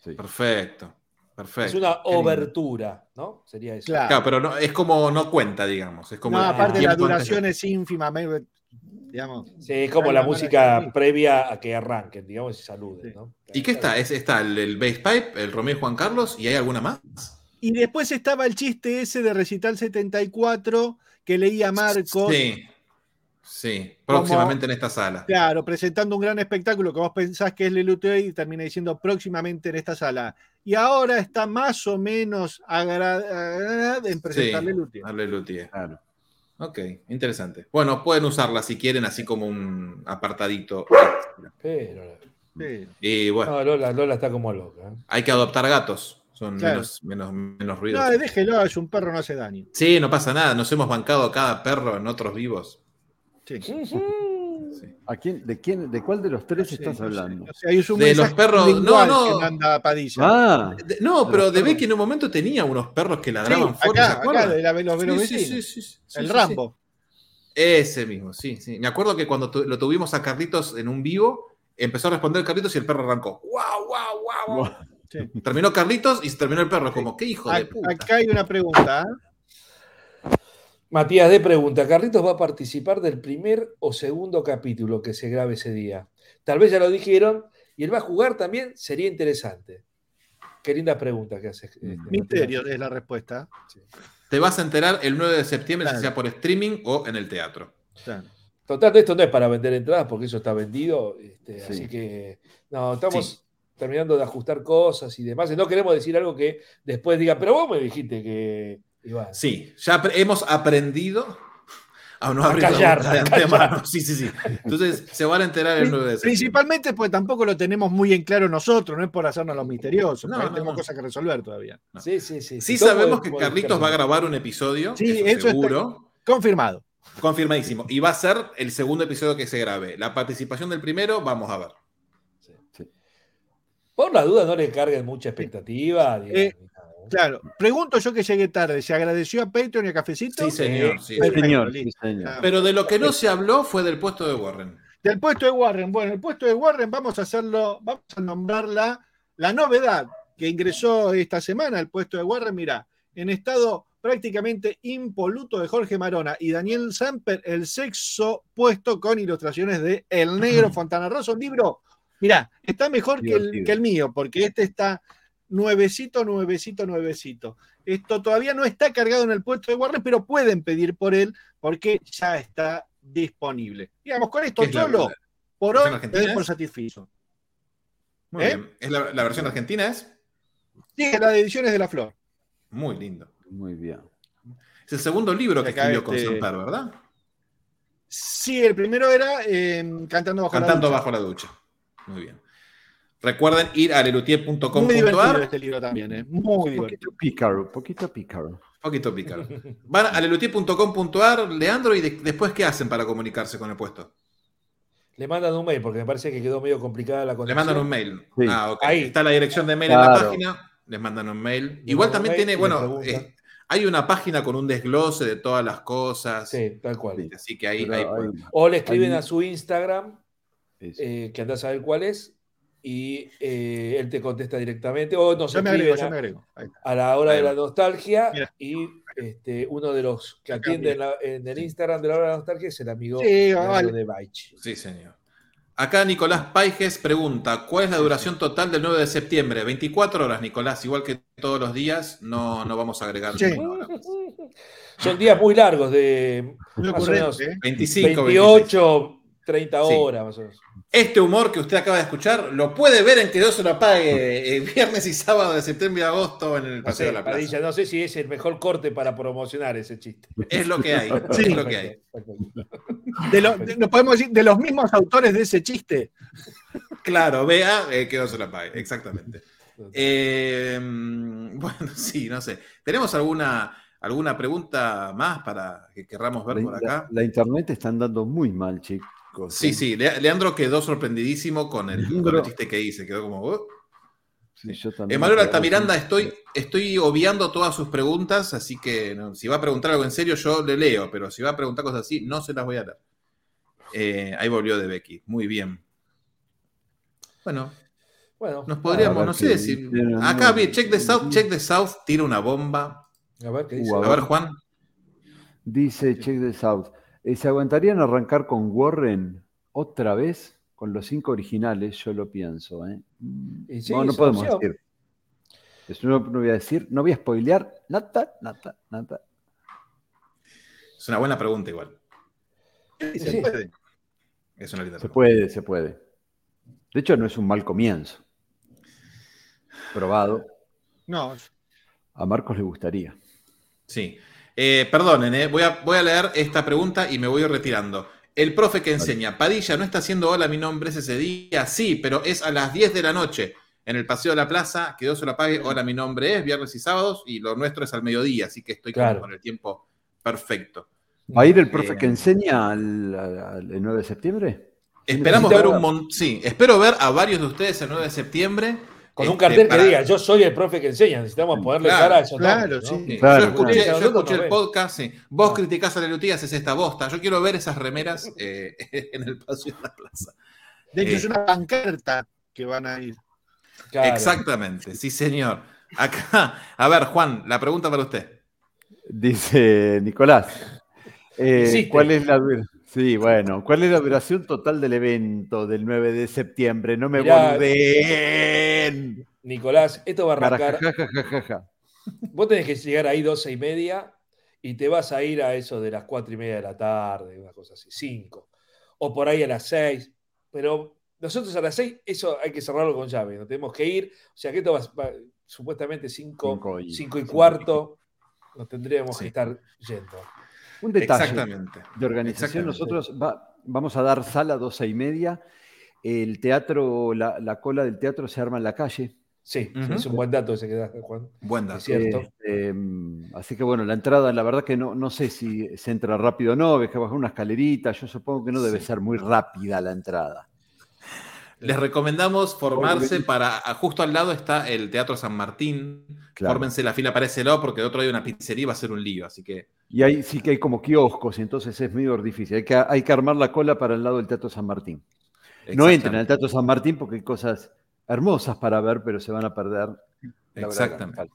Sí. perfecto. Perfecto. Es una obertura, ¿no? Sería eso. Claro. Claro, pero no, es como no cuenta, digamos. Es como no, aparte la duración es ínfima. Digamos. Sí, es como la música previa a que arranquen, digamos, y saluden, Sí. ¿no? ¿Y qué está? ¿Es, está el, el Bass Pipe, el Romeo y Juan Carlos? ¿Y hay alguna más? Y después estaba el chiste ese de Recital 74 que leía Marcos. Sí. Sí, próximamente en esta sala. Claro, presentando un gran espectáculo que vos pensás que es Leluteo y termina diciendo próximamente en esta sala. y ahora está más o menos agrada en presentarle Sí. Claro. Ok, interesante. Bueno, pueden usarla si quieren, así como un apartadito. Pero, Sí. Y bueno, no, Lola, Lola está como loca. ¿eh? hay que adoptar gatos. Son Claro. menos, menos, menos ruidos. No, déjelo, es un perro, no hace daño. Sí, no pasa nada. Nos hemos bancado a cada perro en otros vivos. Sí. Sí. ¿A quién, de, quién, ¿De cuál de los tres No sé, estás no sé, hablando? no sé, ahí es un De los perros- no, no. que manda Padilla. Ah, De- No, De pero de perros. Becky en un momento tenía unos perros que Sí, ladraban fuerte, ¿se acá, acá de, la, de los, de Sí, sí, vecinos. sí, sí, sí, el sí, Rambo. sí. Ese mismo, sí, sí. Me acuerdo que cuando tu- lo tuvimos a Carlitos en un vivo, empezó a responder Carlitos y el perro arrancó. ¡Wow, wow, wow! wow". Sí. Terminó Carlitos y se terminó el perro. Como, qué hijo de puta. Acá hay una pregunta. ¿eh? Matías de pregunta, ¿Carlitos va a participar del primer o segundo capítulo que se grabe ese día? Tal vez ya lo dijeron, y él va a jugar también, sería interesante. Qué linda pregunta que haces. este, Misterio Matías. es la respuesta. Te vas a enterar el 9 de septiembre, Claro. si sea por streaming o en el teatro. Claro. Total, esto no es para vender entradas porque eso está vendido. este, Sí. Así que, no, estamos Sí. terminando de ajustar cosas y demás. Y no queremos decir algo que después diga, pero vos me dijiste que. Sí, ya hemos aprendido a no A abrir la callar, boca de a antemano. Sí, sí, sí. Entonces se van a enterar el 9 de septiembre. Principalmente porque tampoco lo tenemos muy en claro nosotros, no es por hacernos los misteriosos, No, no, tenemos no. cosas que resolver todavía. Sí, sí, sí. Sí Todo sabemos puede- que puede Carlitos va a grabar un episodio, Sí, eso eso está- seguro, Confirmado. confirmadísimo. Y va a ser el segundo episodio que se grabe. La participación del primero, vamos a ver. Por la duda, no le carguen mucha expectativa. Eh. Claro. Pregunto yo que llegué tarde. ¿Se agradeció a Patreon y a Cafecito? Sí, señor. sí, sí, señor. sí, listo. señor. Pero de lo que no se habló fue del puesto de Warren. Del puesto de Warren. Bueno, el puesto de Warren vamos a hacerlo, vamos a nombrarla la novedad que ingresó esta semana al puesto de Warren. Mirá, en estado prácticamente impoluto de Jorge Marona y Daniel Samper, el sexo puesto con ilustraciones de El Negro Fontana Rosa, un libro, mirá, está mejor que el, que el mío, porque este está nuevecito, nuevecito, nuevecito. Esto todavía no está cargado en el puesto de Warren, pero pueden pedir por él porque ya está disponible. Digamos, con esto ¿Qué es la- solo, por versión hoy, argentina doy por es? satisfecho. Muy ¿Eh? bien. ¿Es la, la versión argentina es? Sí, la de Ediciones de la Flor. Muy lindo. Muy bien. Es el segundo libro que Acá escribió con este- Samper, ¿verdad? Sí, el primero era eh, Cantando bajo Cantando la ducha. bajo la ducha. Muy bien. Recuerden ir a Muy divertido lelutier.com.ar. este libro también, ¿eh? Muy Un divertido. poquito pícaro, poquito pícaro. Poquito pícaro. Van a lelutier.com.ar, Leandro, y de- después, ¿qué hacen para comunicarse con el puesto? Le mandan un mail porque me parece que quedó medio complicada la Le conexión. mandan un mail. Sí. Ah, ok. Ahí. Está la dirección de mail en la página. Les mandan un mail. Le Igual también mail tiene, le bueno, eh, hay una página con un desglose de todas las cosas. Sí, tal cual. Así que ahí, ahí. O le escriben Ahí- a su Instagram, eh, que anda a saber cuál es, y eh, él te contesta directamente. O nos Yo me agrego, yo me a, agrego. A la hora de la nostalgia Mira. y este, uno de los que atiende en, la- en el Instagram de la hora de la nostalgia es el amigo Sí, Leandro vale. de Baich. Sí, señor. Acá Nicolás Paiges pregunta, ¿cuál es la duración total del 9 de septiembre? 24 horas, Nicolás, igual que todos los días, no, no vamos a agregar Sí. Son días muy largos, de más o menos ocurrente, ¿eh? 25, 26. 28, 30 Sí. horas más o menos. Este humor que usted acaba de escuchar lo puede ver en que yo se lo apague eh, viernes y sábado de septiembre y agosto en el No Paseo sé, de la Plaza. Padilla, no sé si es el mejor corte para promocionar ese chiste. Es lo que hay, Sí. es lo que hay. De lo- de- nos podemos decir de los mismos autores de ese chiste. Claro, vea eh, que no se lo apague, exactamente. Eh, bueno, sí, no sé. ¿Tenemos alguna, alguna pregunta más para que querramos ver por La, acá? la internet está andando muy mal, chicos. Sí, sí, Le- Leandro quedó sorprendidísimo con el, Leandro- con el chiste que hice, quedó como... "Uh". Sí, yo también. Emanuel Altamiranda, estoy, estoy obviando todas sus preguntas, así que no, si va a preguntar algo en serio, yo le leo, pero si va a preguntar cosas así, no se las voy a leer. Eh, ahí volvió de Becky, muy bien. Bueno, Bueno, nos podríamos, no sé, dicen, Acá, vi, Check the South. Check the South, tira una bomba. a ver qué dice. Uh, A ver, Juan. Dice Check this out. Eh, ¿Se aguantarían arrancar con Warren otra vez? Con los cinco originales, yo lo pienso. ¿eh? Sí, no, no es podemos opción. decir. Eso no, no voy a decir, no voy a spoilear nada, nada, nada. Es una buena pregunta igual. Sí, se Sí. puede. Es una linda Se pregunta. puede, se puede. De hecho, no es un mal comienzo. Probado. No, A Marcos le gustaría. Sí. Eh, perdonen, eh, voy, a, voy a leer esta pregunta y me voy retirando. El profe que enseña, Padilla, ¿no está haciendo hola, mi nombre es ese día? Sí, pero es a las 10 de la noche en el Paseo de la Plaza, que Dios se lo pague. Hola, mi nombre es, viernes y sábados, y lo nuestro es al mediodía, así que estoy Claro. con el tiempo perfecto. ¿Va a ir el profe Eh, que enseña al- el 9 de septiembre? Esperamos ver un montón. Sí, espero ver a varios de ustedes el 9 de septiembre. Con un Este, cartel para- que diga, yo soy el profe que enseña, necesitamos ponerle Claro, cara a esos claro, ¿no? sí. Claro, yo escuché, claro. yo Nosotros escuché no el podcast, sí. Vos criticás a la Lelutía, haces esta bosta. Yo quiero ver esas remeras eh, en el Paseo de la Plaza. de hecho Eh. es una pancarta que van a ir. Claro. Exactamente, sí, señor. Acá, a ver, Juan, la pregunta para usted. Dice Nicolás. eh. ¿Cuál es la Sí, bueno, ¿cuál es la duración total del evento del 9 de septiembre? No me Mirá. Nicolás, esto va a arrancar. Vos tenés que llegar ahí 12 y media y te vas a ir a eso de las 4 y media de la tarde, una cosa así, 5. O por ahí a las 6. Pero nosotros a las 6, eso hay que cerrarlo con llave. No tenemos que ir. O sea que esto va, va- supuestamente 5 Cinco y- cinco y cinco. cuarto. Nos tendríamos Sí. que estar yendo. Un detalle Exactamente. de organización. Exactamente. Nosotros va- vamos a dar sala 12 y media. El teatro, la, la cola del teatro se arma en la calle. Sí, es un buen dato ese que das, Juan. Buen Es dato. cierto. Este, así que bueno, la entrada, la verdad que no, no sé si se entra rápido o no, ves que bajar una escalerita, yo supongo que no debe Sí. ser muy rápida la entrada. Les recomendamos formarse Obvio. para. a- Justo al lado está el Teatro San Martín. Claro. Fórmense la fila para ese lado porque de otro hay una pizzería y va a ser un lío. Así que. Y ahí sí que hay como kioscos, y entonces es medio difícil. Hay que, hay que armar la cola para el lado del Teatro San Martín. No entren al Teatro San Martín porque hay cosas hermosas para ver, pero se van a perder. Exactamente.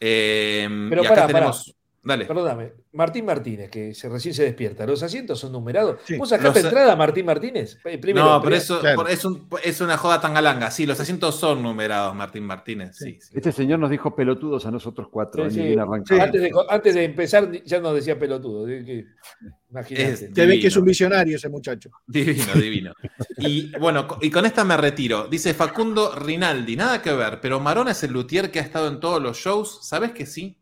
Eh, Pero y acá tenemos. Dale. Perdóname, Martín Martínez, que se, recién se despierta. ¿Los asientos son numerados? Sí. ¿Vos sacaste Los- entrada, Martín Martínez? Primero, no, pero primero. eso Claro. por- es, un- es una joda tan galanga. Sí, los asientos son numerados, Martín Martínez. Sí, sí. Este señor nos dijo pelotudos a nosotros cuatro. Antes, de, antes de empezar, ya nos decía pelotudo. Imagínate. Se ve que es un visionario ese muchacho. Divino, divino. Y bueno, y con esta me retiro. Dice Facundo Rinaldi, nada que ver, pero Marona es el luthier que ha estado en todos los shows. ¿Sabes que sí?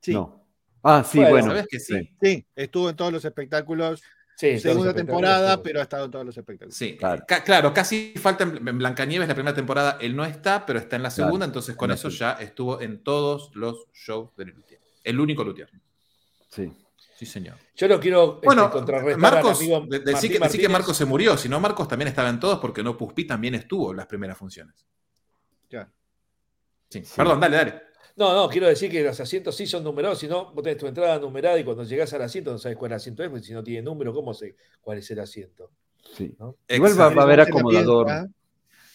Sí, No. Ah, sí, Bueno, bueno. ¿Sabes que sí? sí, estuvo en todos los espectáculos, Sí, segunda temporada, pero ha estado en todos los espectáculos. Sí. Claro. Claro, casi falta en Blancanieves la primera temporada. Él no está, pero está en la segunda, entonces con eso ya estuvo en todos los shows del luthier. El único luthier. Sí. Sí, señor. Yo no quiero este, Bueno, contrarrestar Marcos, al amigo de- que, que. Marcos se murió, si no Marcos también estaba en todos porque no Puspi también estuvo en las primeras funciones. Sí. Sí. Perdón, dale, dale. No, no, quiero decir que los asientos sí son numerados, si no, vos tenés tu entrada numerada y cuando llegás al asiento no sabes cuál asiento es, porque si no tiene número, ¿cómo sé cuál es el asiento? sí. ¿no? Igual va, va a haber acomodador.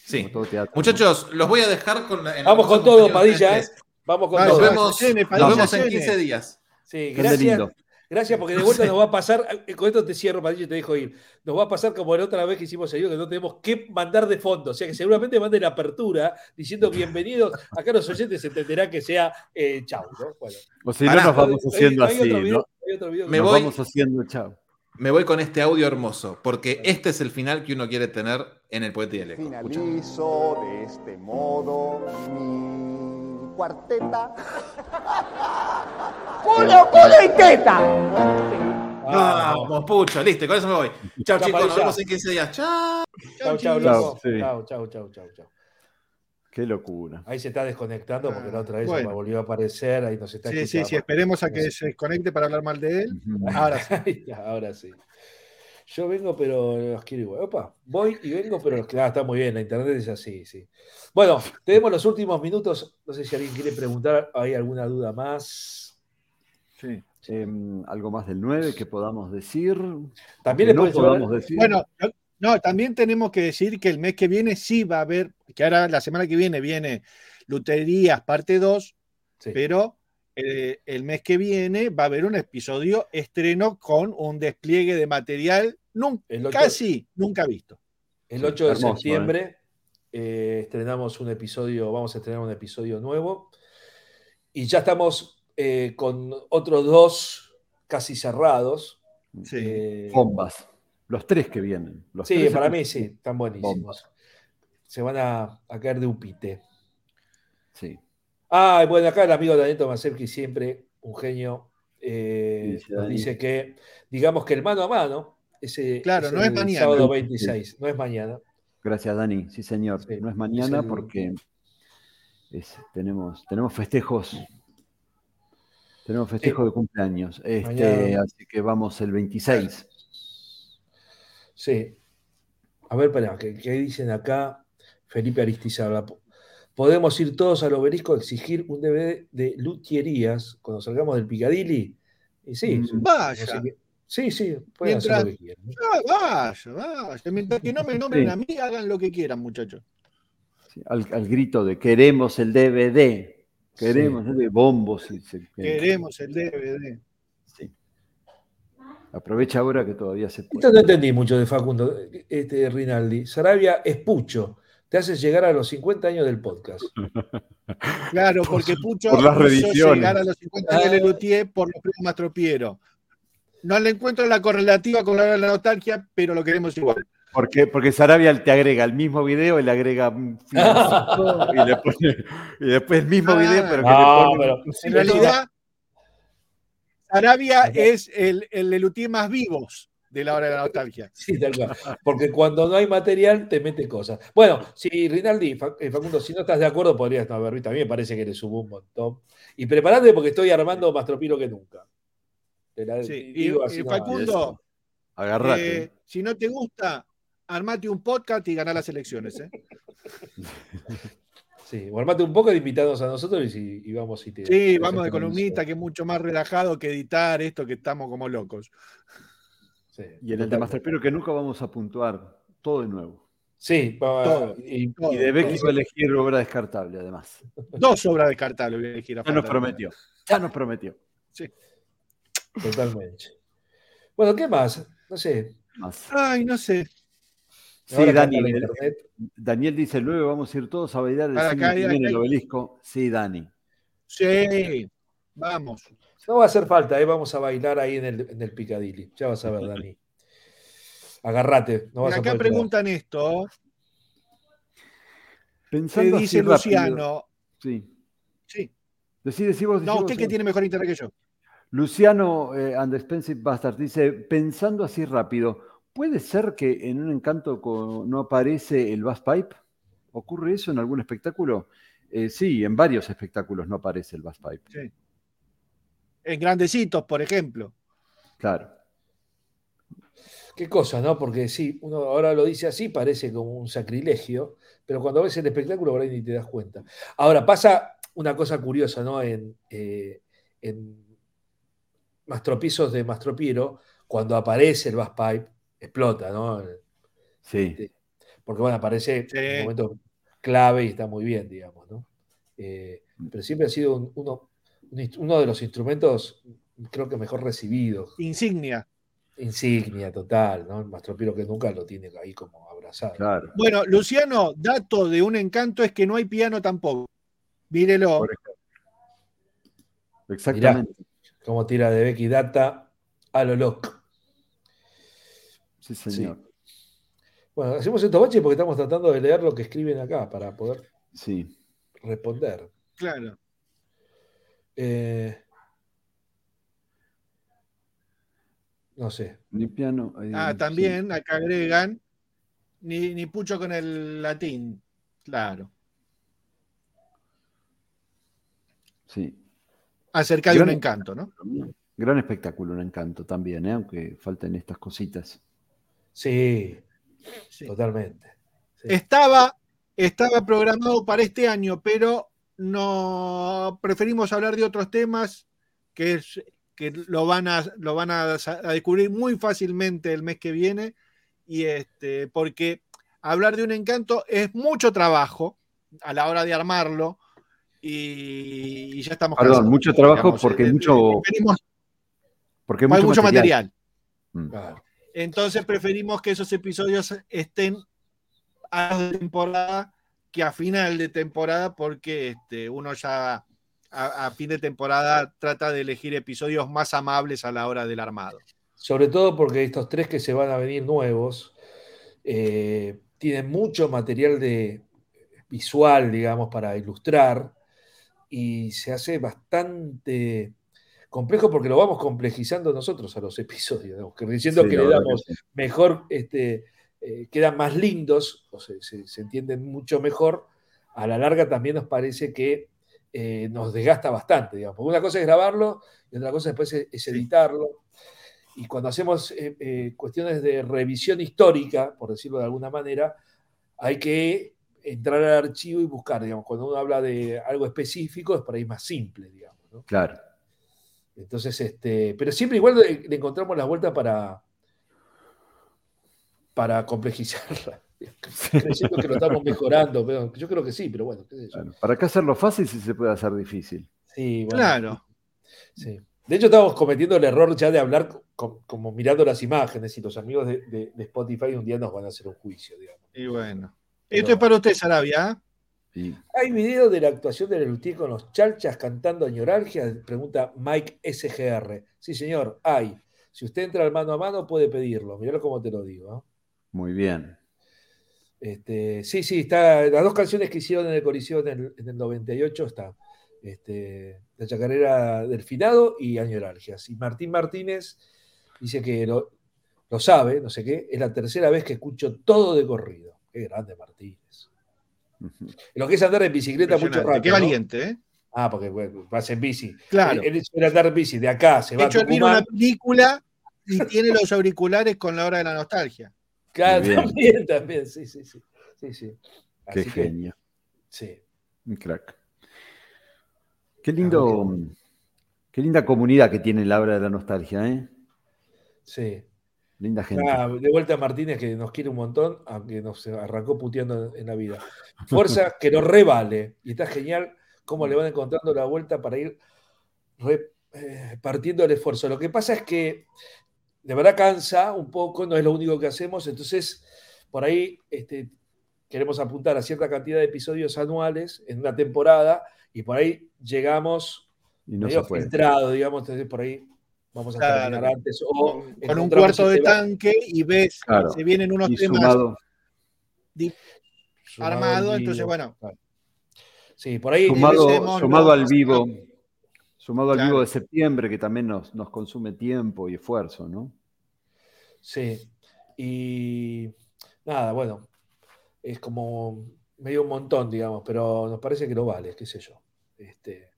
Sí. Muchachos, los voy a dejar con la. Vamos con todo, Padilla, ¿eh? ustedes. Vamos con todo. vaya. vemos, llene, nos vemos en llene. 15 días. Sí, gracias. Gracias, porque de vuelta nos va a pasar, eh, con esto te cierro, Padilla, y te dejo ir. Nos va a pasar como la otra vez que hicimos el video, que no tenemos que mandar de fondo. O sea que seguramente manden la apertura diciendo bienvenidos. Acá los oyentes entenderán que sea eh, chau, ¿no? Bueno. O si no, nos vamos Hay- haciendo hay así. otro video- ¿no? hay otro video Me que- Nos voy. vamos haciendo. Me voy con este audio hermoso, porque este es el final que uno quiere tener en el poeta y el. Escucha. Finalizo de este modo mi cuarteta. ¡Culo, culo y teta! No. Vamos, pucho, listo, con eso me voy. Chao, Chao, chicos, nos vemos en 15 días. Chao. Chau, chau, Chau, loco. sí. Chau, chau, chau, chau, chau. Qué locura. Ahí se está desconectando porque la otra vez Bueno. me volvió a aparecer, ahí nos está Sí, sí, escuchando. sí, esperemos a que se desconecte para hablar mal de él. Ahora sí. Ahora sí. Yo vengo, pero los quiero igual. Opa, voy y vengo, pero los ah, está muy bien. La internet es así, sí. Bueno, tenemos los últimos minutos. No sé si alguien quiere preguntar. ¿Hay alguna duda más? Sí. Em, algo más del 9 que podamos decir. También que le no podamos decir. Bueno, no, no, también tenemos que decir que el mes que viene sí va a haber, que ahora la semana que viene viene Luterías parte 2, Sí. pero eh, el mes que viene va a haber un episodio estreno con un despliegue de material casi nunca visto. El 8 de Hermoso, septiembre eh, estrenamos un episodio, vamos a estrenar un episodio nuevo. Y ya estamos eh, con otros dos casi cerrados. Sí. Eh, Bombas. Los tres que vienen. Los sí, tres para mí sí, están buenísimos. Se van a, a caer de un pite. Sí. Ah, bueno, acá el amigo Daniel Tomasevsky, siempre un genio, eh, Dice nos dice que, digamos que el mano a mano, ese, Claro, no es el mañana. sábado 26, no es mañana. Gracias, Dani. Sí, señor. Sí, no es mañana es porque es- tenemos, tenemos festejos. Tenemos festejos de cumpleaños. Este, Mañana. así que vamos el 26. Sí. A ver, espera, ¿qué, qué dicen acá? Felipe Aristizábal. Podemos ir todos al obelisco a exigir un DVD de luthierías cuando salgamos del Picadilly. Y sí, Mm. Vaya. sí, sí, pueden Mientras- hacer lo que quieran. Ah, vaya, vaya. Mientras que no me nombren Sí. a mí, hagan lo que quieran, muchachos. Sí, al, al grito de queremos el DVD. Queremos el de bombos. Queremos el DVD. Aprovecha ahora que todavía se Esto puede. no entendí mucho de Facundo, este Rinaldi. Sarabia es pucho. Te hace llegar a los 50 años del podcast. Claro, porque Pucho por las llegar a los 50 años de Ah. Lelutier por los premios Mastropiero. No le encuentro la correlativa con la nostalgia, pero lo queremos igual. Porque, porque Sarabia te agrega el mismo video y le agrega y, le pone- y después el mismo Ah. video, pero que No, le pone pero- En realidad, Sarabia es el, el Lelutier más vivos de la hora de la nostalgia. Sí, tal cual. Porque cuando no hay material, te mete cosas. Bueno, si Rinaldi, eh, Facundo, si no estás de acuerdo, podrías visto. A mí me parece que le subo un montón. Y preparate porque estoy armando más tropilo que nunca. Te la Sí, digo y- así y nomás. Facundo, Agarrate. Eh, si no te gusta, armate un podcast y ganá las elecciones. ¿eh? Sí, o armate un poco de invitados a nosotros y, y vamos y te. Sí, te vamos de columnista, que es mucho más relajado que editar esto que estamos como locos. Sí, y en el de Masterpiro que nunca vamos a puntuar todo de nuevo. Sí, Todo, y- todo. Y de va a elegir obra descartable, además. Dos obras descartables voy a elegir a Ya nos prometió. Ya nos prometió. totalmente. Bueno, ¿qué más? No sé. Más. Ay, no sé. Sí, Dani. Daniel dice, luego vamos a ir todos a bailar el Acá acá en el obelisco. Sí, Dani. Sí, vamos. No va a hacer falta, ¿eh? vamos a bailar ahí en el, en el Picadilly. Ya vas a ver, Dani. Agarrate. No vas a acá preguntan esto. ¿Qué Pensando dice así rápido- Luciano? Sí. Sí. Decí, decí vos, decí No, vos, usted que tiene mejor internet que yo. Luciano eh, and Expensive Bastard dice, pensando así rápido, ¿puede ser que en un encanto no aparece el bass pipe? ¿Ocurre eso en algún espectáculo? Eh, sí, en varios espectáculos no aparece el bass pipe. Sí. En grandecitos, por ejemplo. Claro. Qué cosa, ¿no? Porque sí, uno ahora lo dice así, parece como un sacrilegio, pero cuando ves el espectáculo por ahí ni te das cuenta. Ahora, pasa una cosa curiosa, ¿no? En, eh, en Mastropisos de Mastropiero, cuando aparece el bass pipe, explota, ¿no? Sí. Porque, bueno, aparece Sí. en un momento clave y está muy bien, digamos, ¿no? Eh, pero siempre ha sido un- uno, uno de los instrumentos, creo que mejor recibidos. Insignia. Insignia total, ¿no? El Mastropiero que nunca lo tiene ahí como abrazado. Claro. Bueno, Luciano, dato de un encanto es que no hay piano tampoco. Mírelo. Exactamente. Como tira de Becky Data a lo loco. Sí, señor. Bueno, hacemos estos baches porque estamos tratando de leer lo que escriben acá para poder Sí. responder. Claro. Eh, no sé. Ni piano. eh, Ah, sí. también acá agregan ni, ni pucho con el latín. Claro. Sí. Acerca de un Gran- encanto, ¿no? Gran espectáculo, un encanto también, ¿eh? aunque falten estas cositas. Sí, Sí. totalmente. Sí. Estaba, estaba programado para este año, pero no preferimos hablar de otros temas que, es- que lo van, a, lo van a, descubrir muy fácilmente el mes que viene. Y este, porque hablar de un encanto es mucho trabajo a la hora de armarlo. Y, y ya estamos Perdón, cansados, mucho trabajo digamos, porque eh, mucho- preferimos- Porque hay hay mucho, mucho material. Mm. Entonces preferimos que esos episodios estén a de temporada que a final de temporada, porque este, uno ya a, a fin de temporada trata de elegir episodios más amables a la hora del armado. Sobre todo porque estos tres que se van a venir nuevos eh, tienen mucho material de visual, digamos, para ilustrar y se hace bastante complejo porque lo vamos complejizando nosotros a los episodios, diciendo Sí, que le damos que sí. mejor, este, eh, quedan más lindos, o se, se- se entienden mucho mejor, a la larga también nos parece que eh, nos desgasta bastante, digamos. Porque una cosa es grabarlo y otra cosa después es, es editarlo. Y cuando hacemos eh, cuestiones de revisión histórica, por decirlo de alguna manera, hay que entrar al archivo y buscar, digamos, cuando uno habla de algo específico es por ahí más simple, digamos. ¿no? Claro. Entonces, este, pero siempre igual le encontramos la vuelta para, para complejizarla. Creyendo que lo estamos mejorando, pero yo creo que sí, pero bueno, qué. Claro. ¿Para qué hacerlo fácil si se puede hacer difícil? Sí, bueno, Claro. sí. De hecho, estamos cometiendo el error ya de hablar co- como mirando las imágenes y los amigos de, de- de Spotify un día nos van a hacer un juicio, digamos. Y bueno. Pero- Esto es para usted, Sarabia. ¿ah? Y ¿Hay video de la actuación de Lelutier con los chalchas cantando a Ñoralgia? Pregunta Mike SGR. Sí, señor, hay. Si usted entra al mano a mano, puede pedirlo. Mirá cómo te lo digo. ¿no? Muy bien. Este, sí, sí, está. Las dos canciones que hicieron en el Coliseo en el, en el 98 están. Este, la chacarera del finado y Añoralgias. Y Martín Martínez dice que lo, lo sabe, no sé qué, es la tercera vez que escucho todo de corrido. Qué grande Martínez. Lo que es andar en bicicleta mucho rato. Qué ¿no? valiente, ¿eh? Ah, porque bueno, vas en bici. Claro. Él, él suele andar en bici de acá, se De va a hecho, él mira Tucumán. una película y tiene los auriculares con la hora de la nostalgia. Claro, también, también, sí, sí, sí. sí, sí. Qué Así que, genio. sí. Un crack. Qué lindo, qué linda comunidad que tiene la obra de la nostalgia, ¿eh? Sí. Linda gente. Ah, de vuelta a Martínez, que nos quiere un montón, aunque nos arrancó puteando en, en la vida. Fuerza que nos revale. Y está genial cómo le van encontrando la vuelta para ir re- eh, el esfuerzo. Lo que pasa es que de verdad cansa un poco, no es lo único que hacemos, entonces por ahí este, queremos apuntar a cierta cantidad de episodios anuales en una temporada y por ahí llegamos Y no medio se filtrado, digamos, entonces por ahí vamos a Claro. terminar antes. O Con, un cuarto de este- tanque y ves, Claro. se vienen unos Y temas sumado, sumado armados, entonces bueno. Claro. Sí, por ahí. sumado, sumado al vivo, sumado al vivo de septiembre, que también nos, nos consume tiempo y esfuerzo, ¿no? Sí. Y nada, bueno, es como medio un montón, digamos, pero nos parece que lo vale, qué sé yo. Este,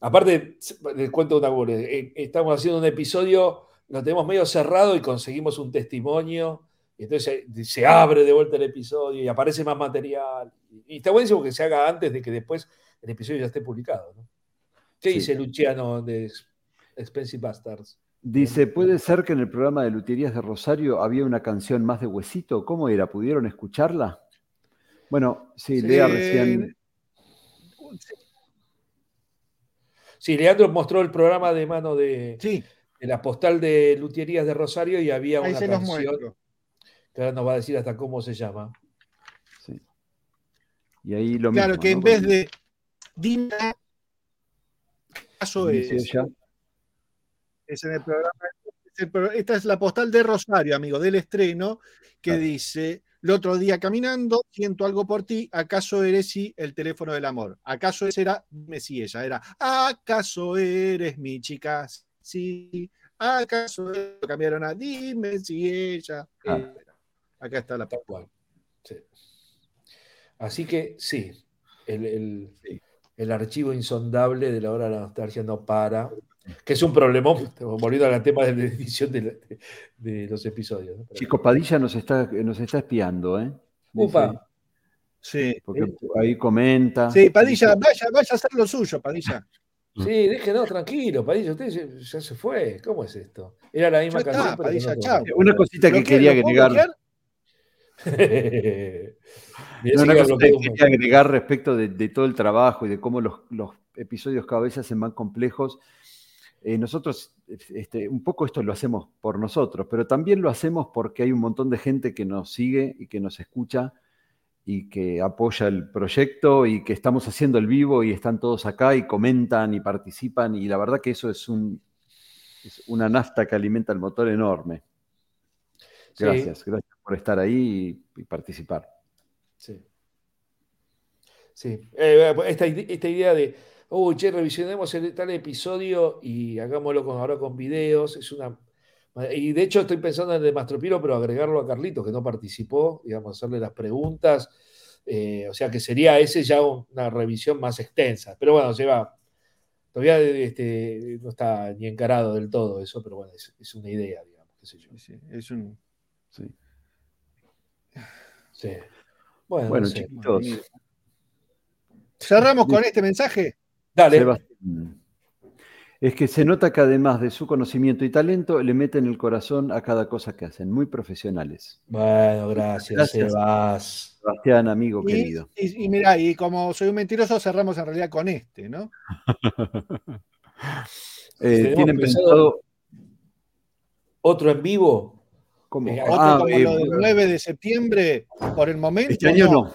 aparte, les cuento una cosa, eh, estamos haciendo un episodio, lo tenemos medio cerrado y conseguimos un testimonio, y entonces se, se abre de vuelta el episodio y aparece más material. Y está buenísimo que se haga antes de que después el episodio ya esté publicado. ¿no? ¿Qué Sí. dice Luciano de Expensive Bastards? Dice, ¿puede ser que en el programa de Luterías de Rosario había una canción más de Huesito? ¿Cómo era? ¿Pudieron escucharla? Bueno, sí, Sí. Lea recién. Sí, Leandro mostró el programa de mano de, Sí, de la postal de Lutierías de Rosario y había ahí una se canción muestro. que ahora nos va a decir hasta cómo se llama. sí. Y ahí lo Claro, mismo, que en vez de Dina, caso es, es en el programa. es el pro- esta es la postal de Rosario, amigo, del estreno, que Claro. dice: El otro día caminando, siento algo por ti. ¿Acaso eres sí el teléfono del amor? ¿Acaso era? Dime si ella era. ¿Acaso eres mi chica? Sí. ¿Acaso lo cambiaron a dime si ella? Ah. Acá está la Tal cual. Sí. Así que sí, el, el- Sí. El archivo insondable de la hora de la nostalgia no para, que es un problemón, volviendo al tema de la edición de, la- de los episodios. ¿no? Chico Padilla nos está, nos está espiando, ¿eh? Upa. Sí. porque ahí comenta. Sí, Padilla, vaya, vaya a hacer lo suyo, Padilla. Sí, déjenos tranquilo, Padilla, usted ya, ya se fue. ¿Cómo es esto? Era la misma canción. Padilla, chao. Una cosita que ¿Lo quería ¿Lo puedo agregar. No, una cosa que quería agregar respecto de, de todo el trabajo y de cómo los, los episodios cada vez se hacen más complejos. Eh, nosotros, este, un poco esto lo hacemos por nosotros, pero también lo hacemos porque hay un montón de gente que nos sigue y que nos escucha y que apoya el proyecto y que estamos haciendo el vivo y están todos acá y comentan y participan y la verdad que eso es, un, es una nafta que alimenta el motor enorme. Sí. Gracias, gracias por estar ahí y, y participar. Sí. Sí. Eh, esta, ide- esta idea de, uy, che, revisionemos el tal episodio y hagámoslo con, ahora con videos. Es una. Y de hecho estoy pensando en el de Mastropiro, pero agregarlo a Carlitos, que no participó, digamos, hacerle las preguntas. Eh, o sea que sería ese ya una revisión más extensa. Pero bueno, lleva. Todavía este, no está ni encarado del todo eso, pero bueno, es, es una idea, digamos, qué sé yo. Sí, es un. Sí. Sí. Bueno, Bueno, chiquitos. Cerramos con este mensaje. Dale. Sebastián. Es que se nota que además de su conocimiento y talento, le meten el corazón a cada cosa que hacen. Muy profesionales. Bueno, gracias, Gracias. Sebas. Sebastián, amigo Y, querido. y, y mira, y como soy un mentiroso, cerramos en realidad con este, ¿no? Eh, ¿Tienen pensado ¿Otro en vivo? Cómo? Eh, Otro Ah, como eh, lo del 9 de septiembre, por el momento. este año no.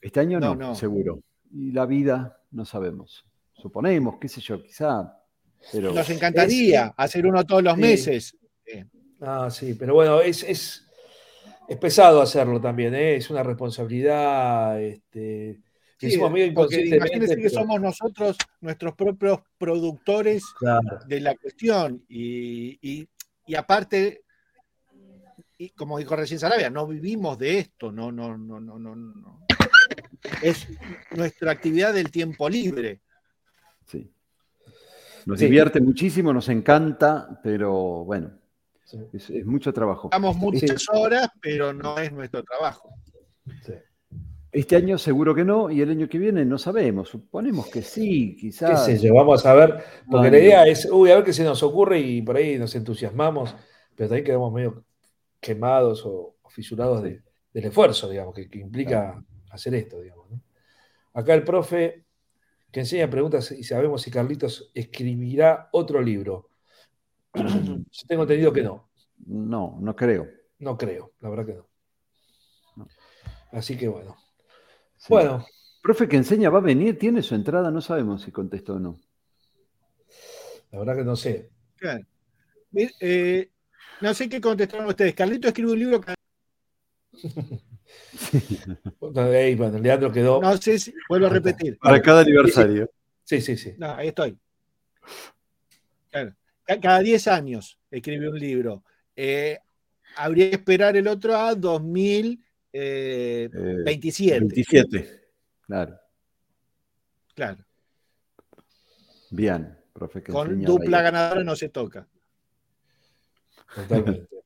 Este año No, no, no. seguro. Y la vida, no sabemos. Suponemos, qué sé yo, quizá. Pero Nos encantaría hacer uno todos los Sí. meses. Ah, sí, pero bueno, es, es, es pesado hacerlo también, ¿eh? es una responsabilidad. Este, Sí, medio porque imagínense que somos nosotros nuestros propios productores Claro, de la cuestión. Y, y- y aparte, y como dijo recién Sarabia, no vivimos de esto, no, no, no, no, no, no. Es nuestra actividad del tiempo libre. sí. Nos Sí. divierte muchísimo, nos encanta, pero bueno, sí, es, es mucho trabajo. Estamos muchas horas, pero no es nuestro trabajo. sí. Este año seguro que no, y el año que viene no sabemos. Suponemos que sí, ¿Qué quizás. sé yo? Vamos a ver, porque Ah, la idea es, uy, a ver qué se nos ocurre y por ahí nos entusiasmamos, pero también quedamos medio quemados o, o fisurados de- del esfuerzo, digamos, que, que implica hacer esto, digamos. ¿no? Acá el profe que enseña preguntas y sabemos si Carlitos escribirá otro libro. Yo tengo entendido que no, No, no creo. no creo, la verdad que no. No. Así que bueno. Sí. Bueno, Profe que enseña va a venir, tiene su entrada, no sabemos si contestó o no. la verdad que no sé. Claro. Eh, no sé qué contestaron ustedes. Carlito escribe un libro. bueno, Leandro quedó. No sé si. Vuelvo a repetir. Para cada aniversario. Sí, sí, sí. No, ahí estoy. Claro. Cada 10 años escribe un libro. Eh, habría que esperar el otro a 2027. Eh, 27. Claro. Claro. Bien, profe que Con dupla ganadora no se toca. Totalmente.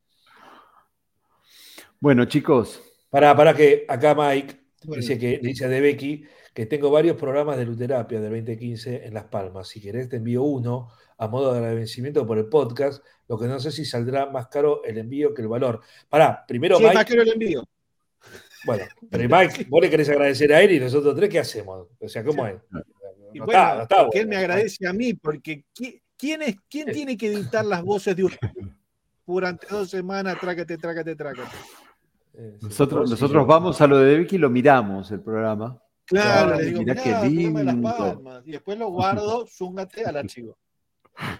Bueno, chicos, Para, para que acá Mike Bueno. dice que dice a De Becky que tengo varios programas de luterapia del 2015 en Las Palmas. Si querés te envío uno a modo de agradecimiento por el podcast, lo que no sé si saldrá más caro el envío que el valor. Pará, primero Sí, es más Mike, que el envío. bueno, pero Mike, vos le querés agradecer a él y nosotros tres, ¿qué hacemos? O sea, ¿cómo es? Y No bueno, está, no está porque él me agradece a mí, porque ¿qui- ¿quién, es, quién tiene que editar las voces de un durante dos semanas? Trácate, trácate, trácate. Eh, nosotros, nosotros vamos a lo de Vicky y lo miramos el programa. Claro, Ay, le digo, mirá qué lindo. Y después lo guardo, zúngate al archivo.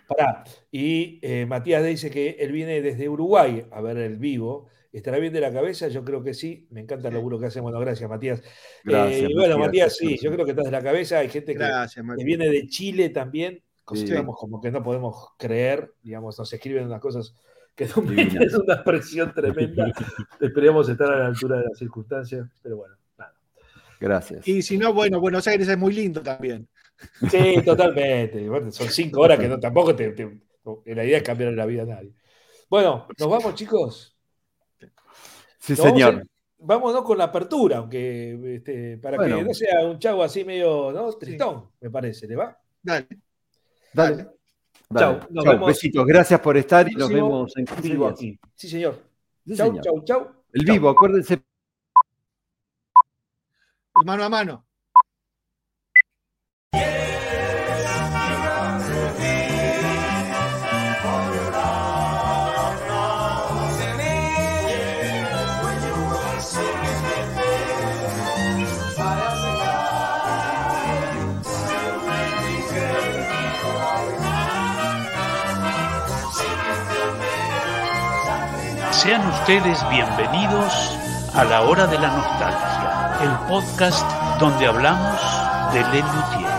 Pará. Y eh, Matías dice que él viene desde Uruguay a ver el vivo. ¿Estará bien de la cabeza? Yo creo que sí. Me encanta el laburo que hacemos. Bueno, gracias, Matías. Gracias, Eh, y bueno, Matías, Matías, sí, gracias. yo creo que estás de la cabeza. Hay gente que, Gracias, viene de Chile también, cosas Sí. que digamos, como que no podemos creer. Digamos, nos escriben unas cosas que meten una presión tremenda. Esperemos estar a la altura de las circunstancias, pero bueno, nada. Gracias. Y si no, bueno, Buenos Aires es muy lindo también. Sí, totalmente. Bueno, son cinco horas que no, tampoco te, te- la idea es cambiar la vida a nadie. Bueno, nos vamos, chicos. Sí, Nos vamos señor. a vámonos con la apertura, aunque este, para Bueno. que no sea un chavo así medio ¿no? tristón, me parece. ¿Le va? Dale. Dale. Dale. Dale. Chau, nos Chau, vemos. Besitos. Gracias por estar y nos vemos en 15 Vivo días. aquí. Sí, señor. Sí, chau, señor. chau, chau. El Chau. vivo, acuérdense. Mano a mano. Sean ustedes bienvenidos a la hora de la nostalgia, el podcast donde hablamos de Le Luthier.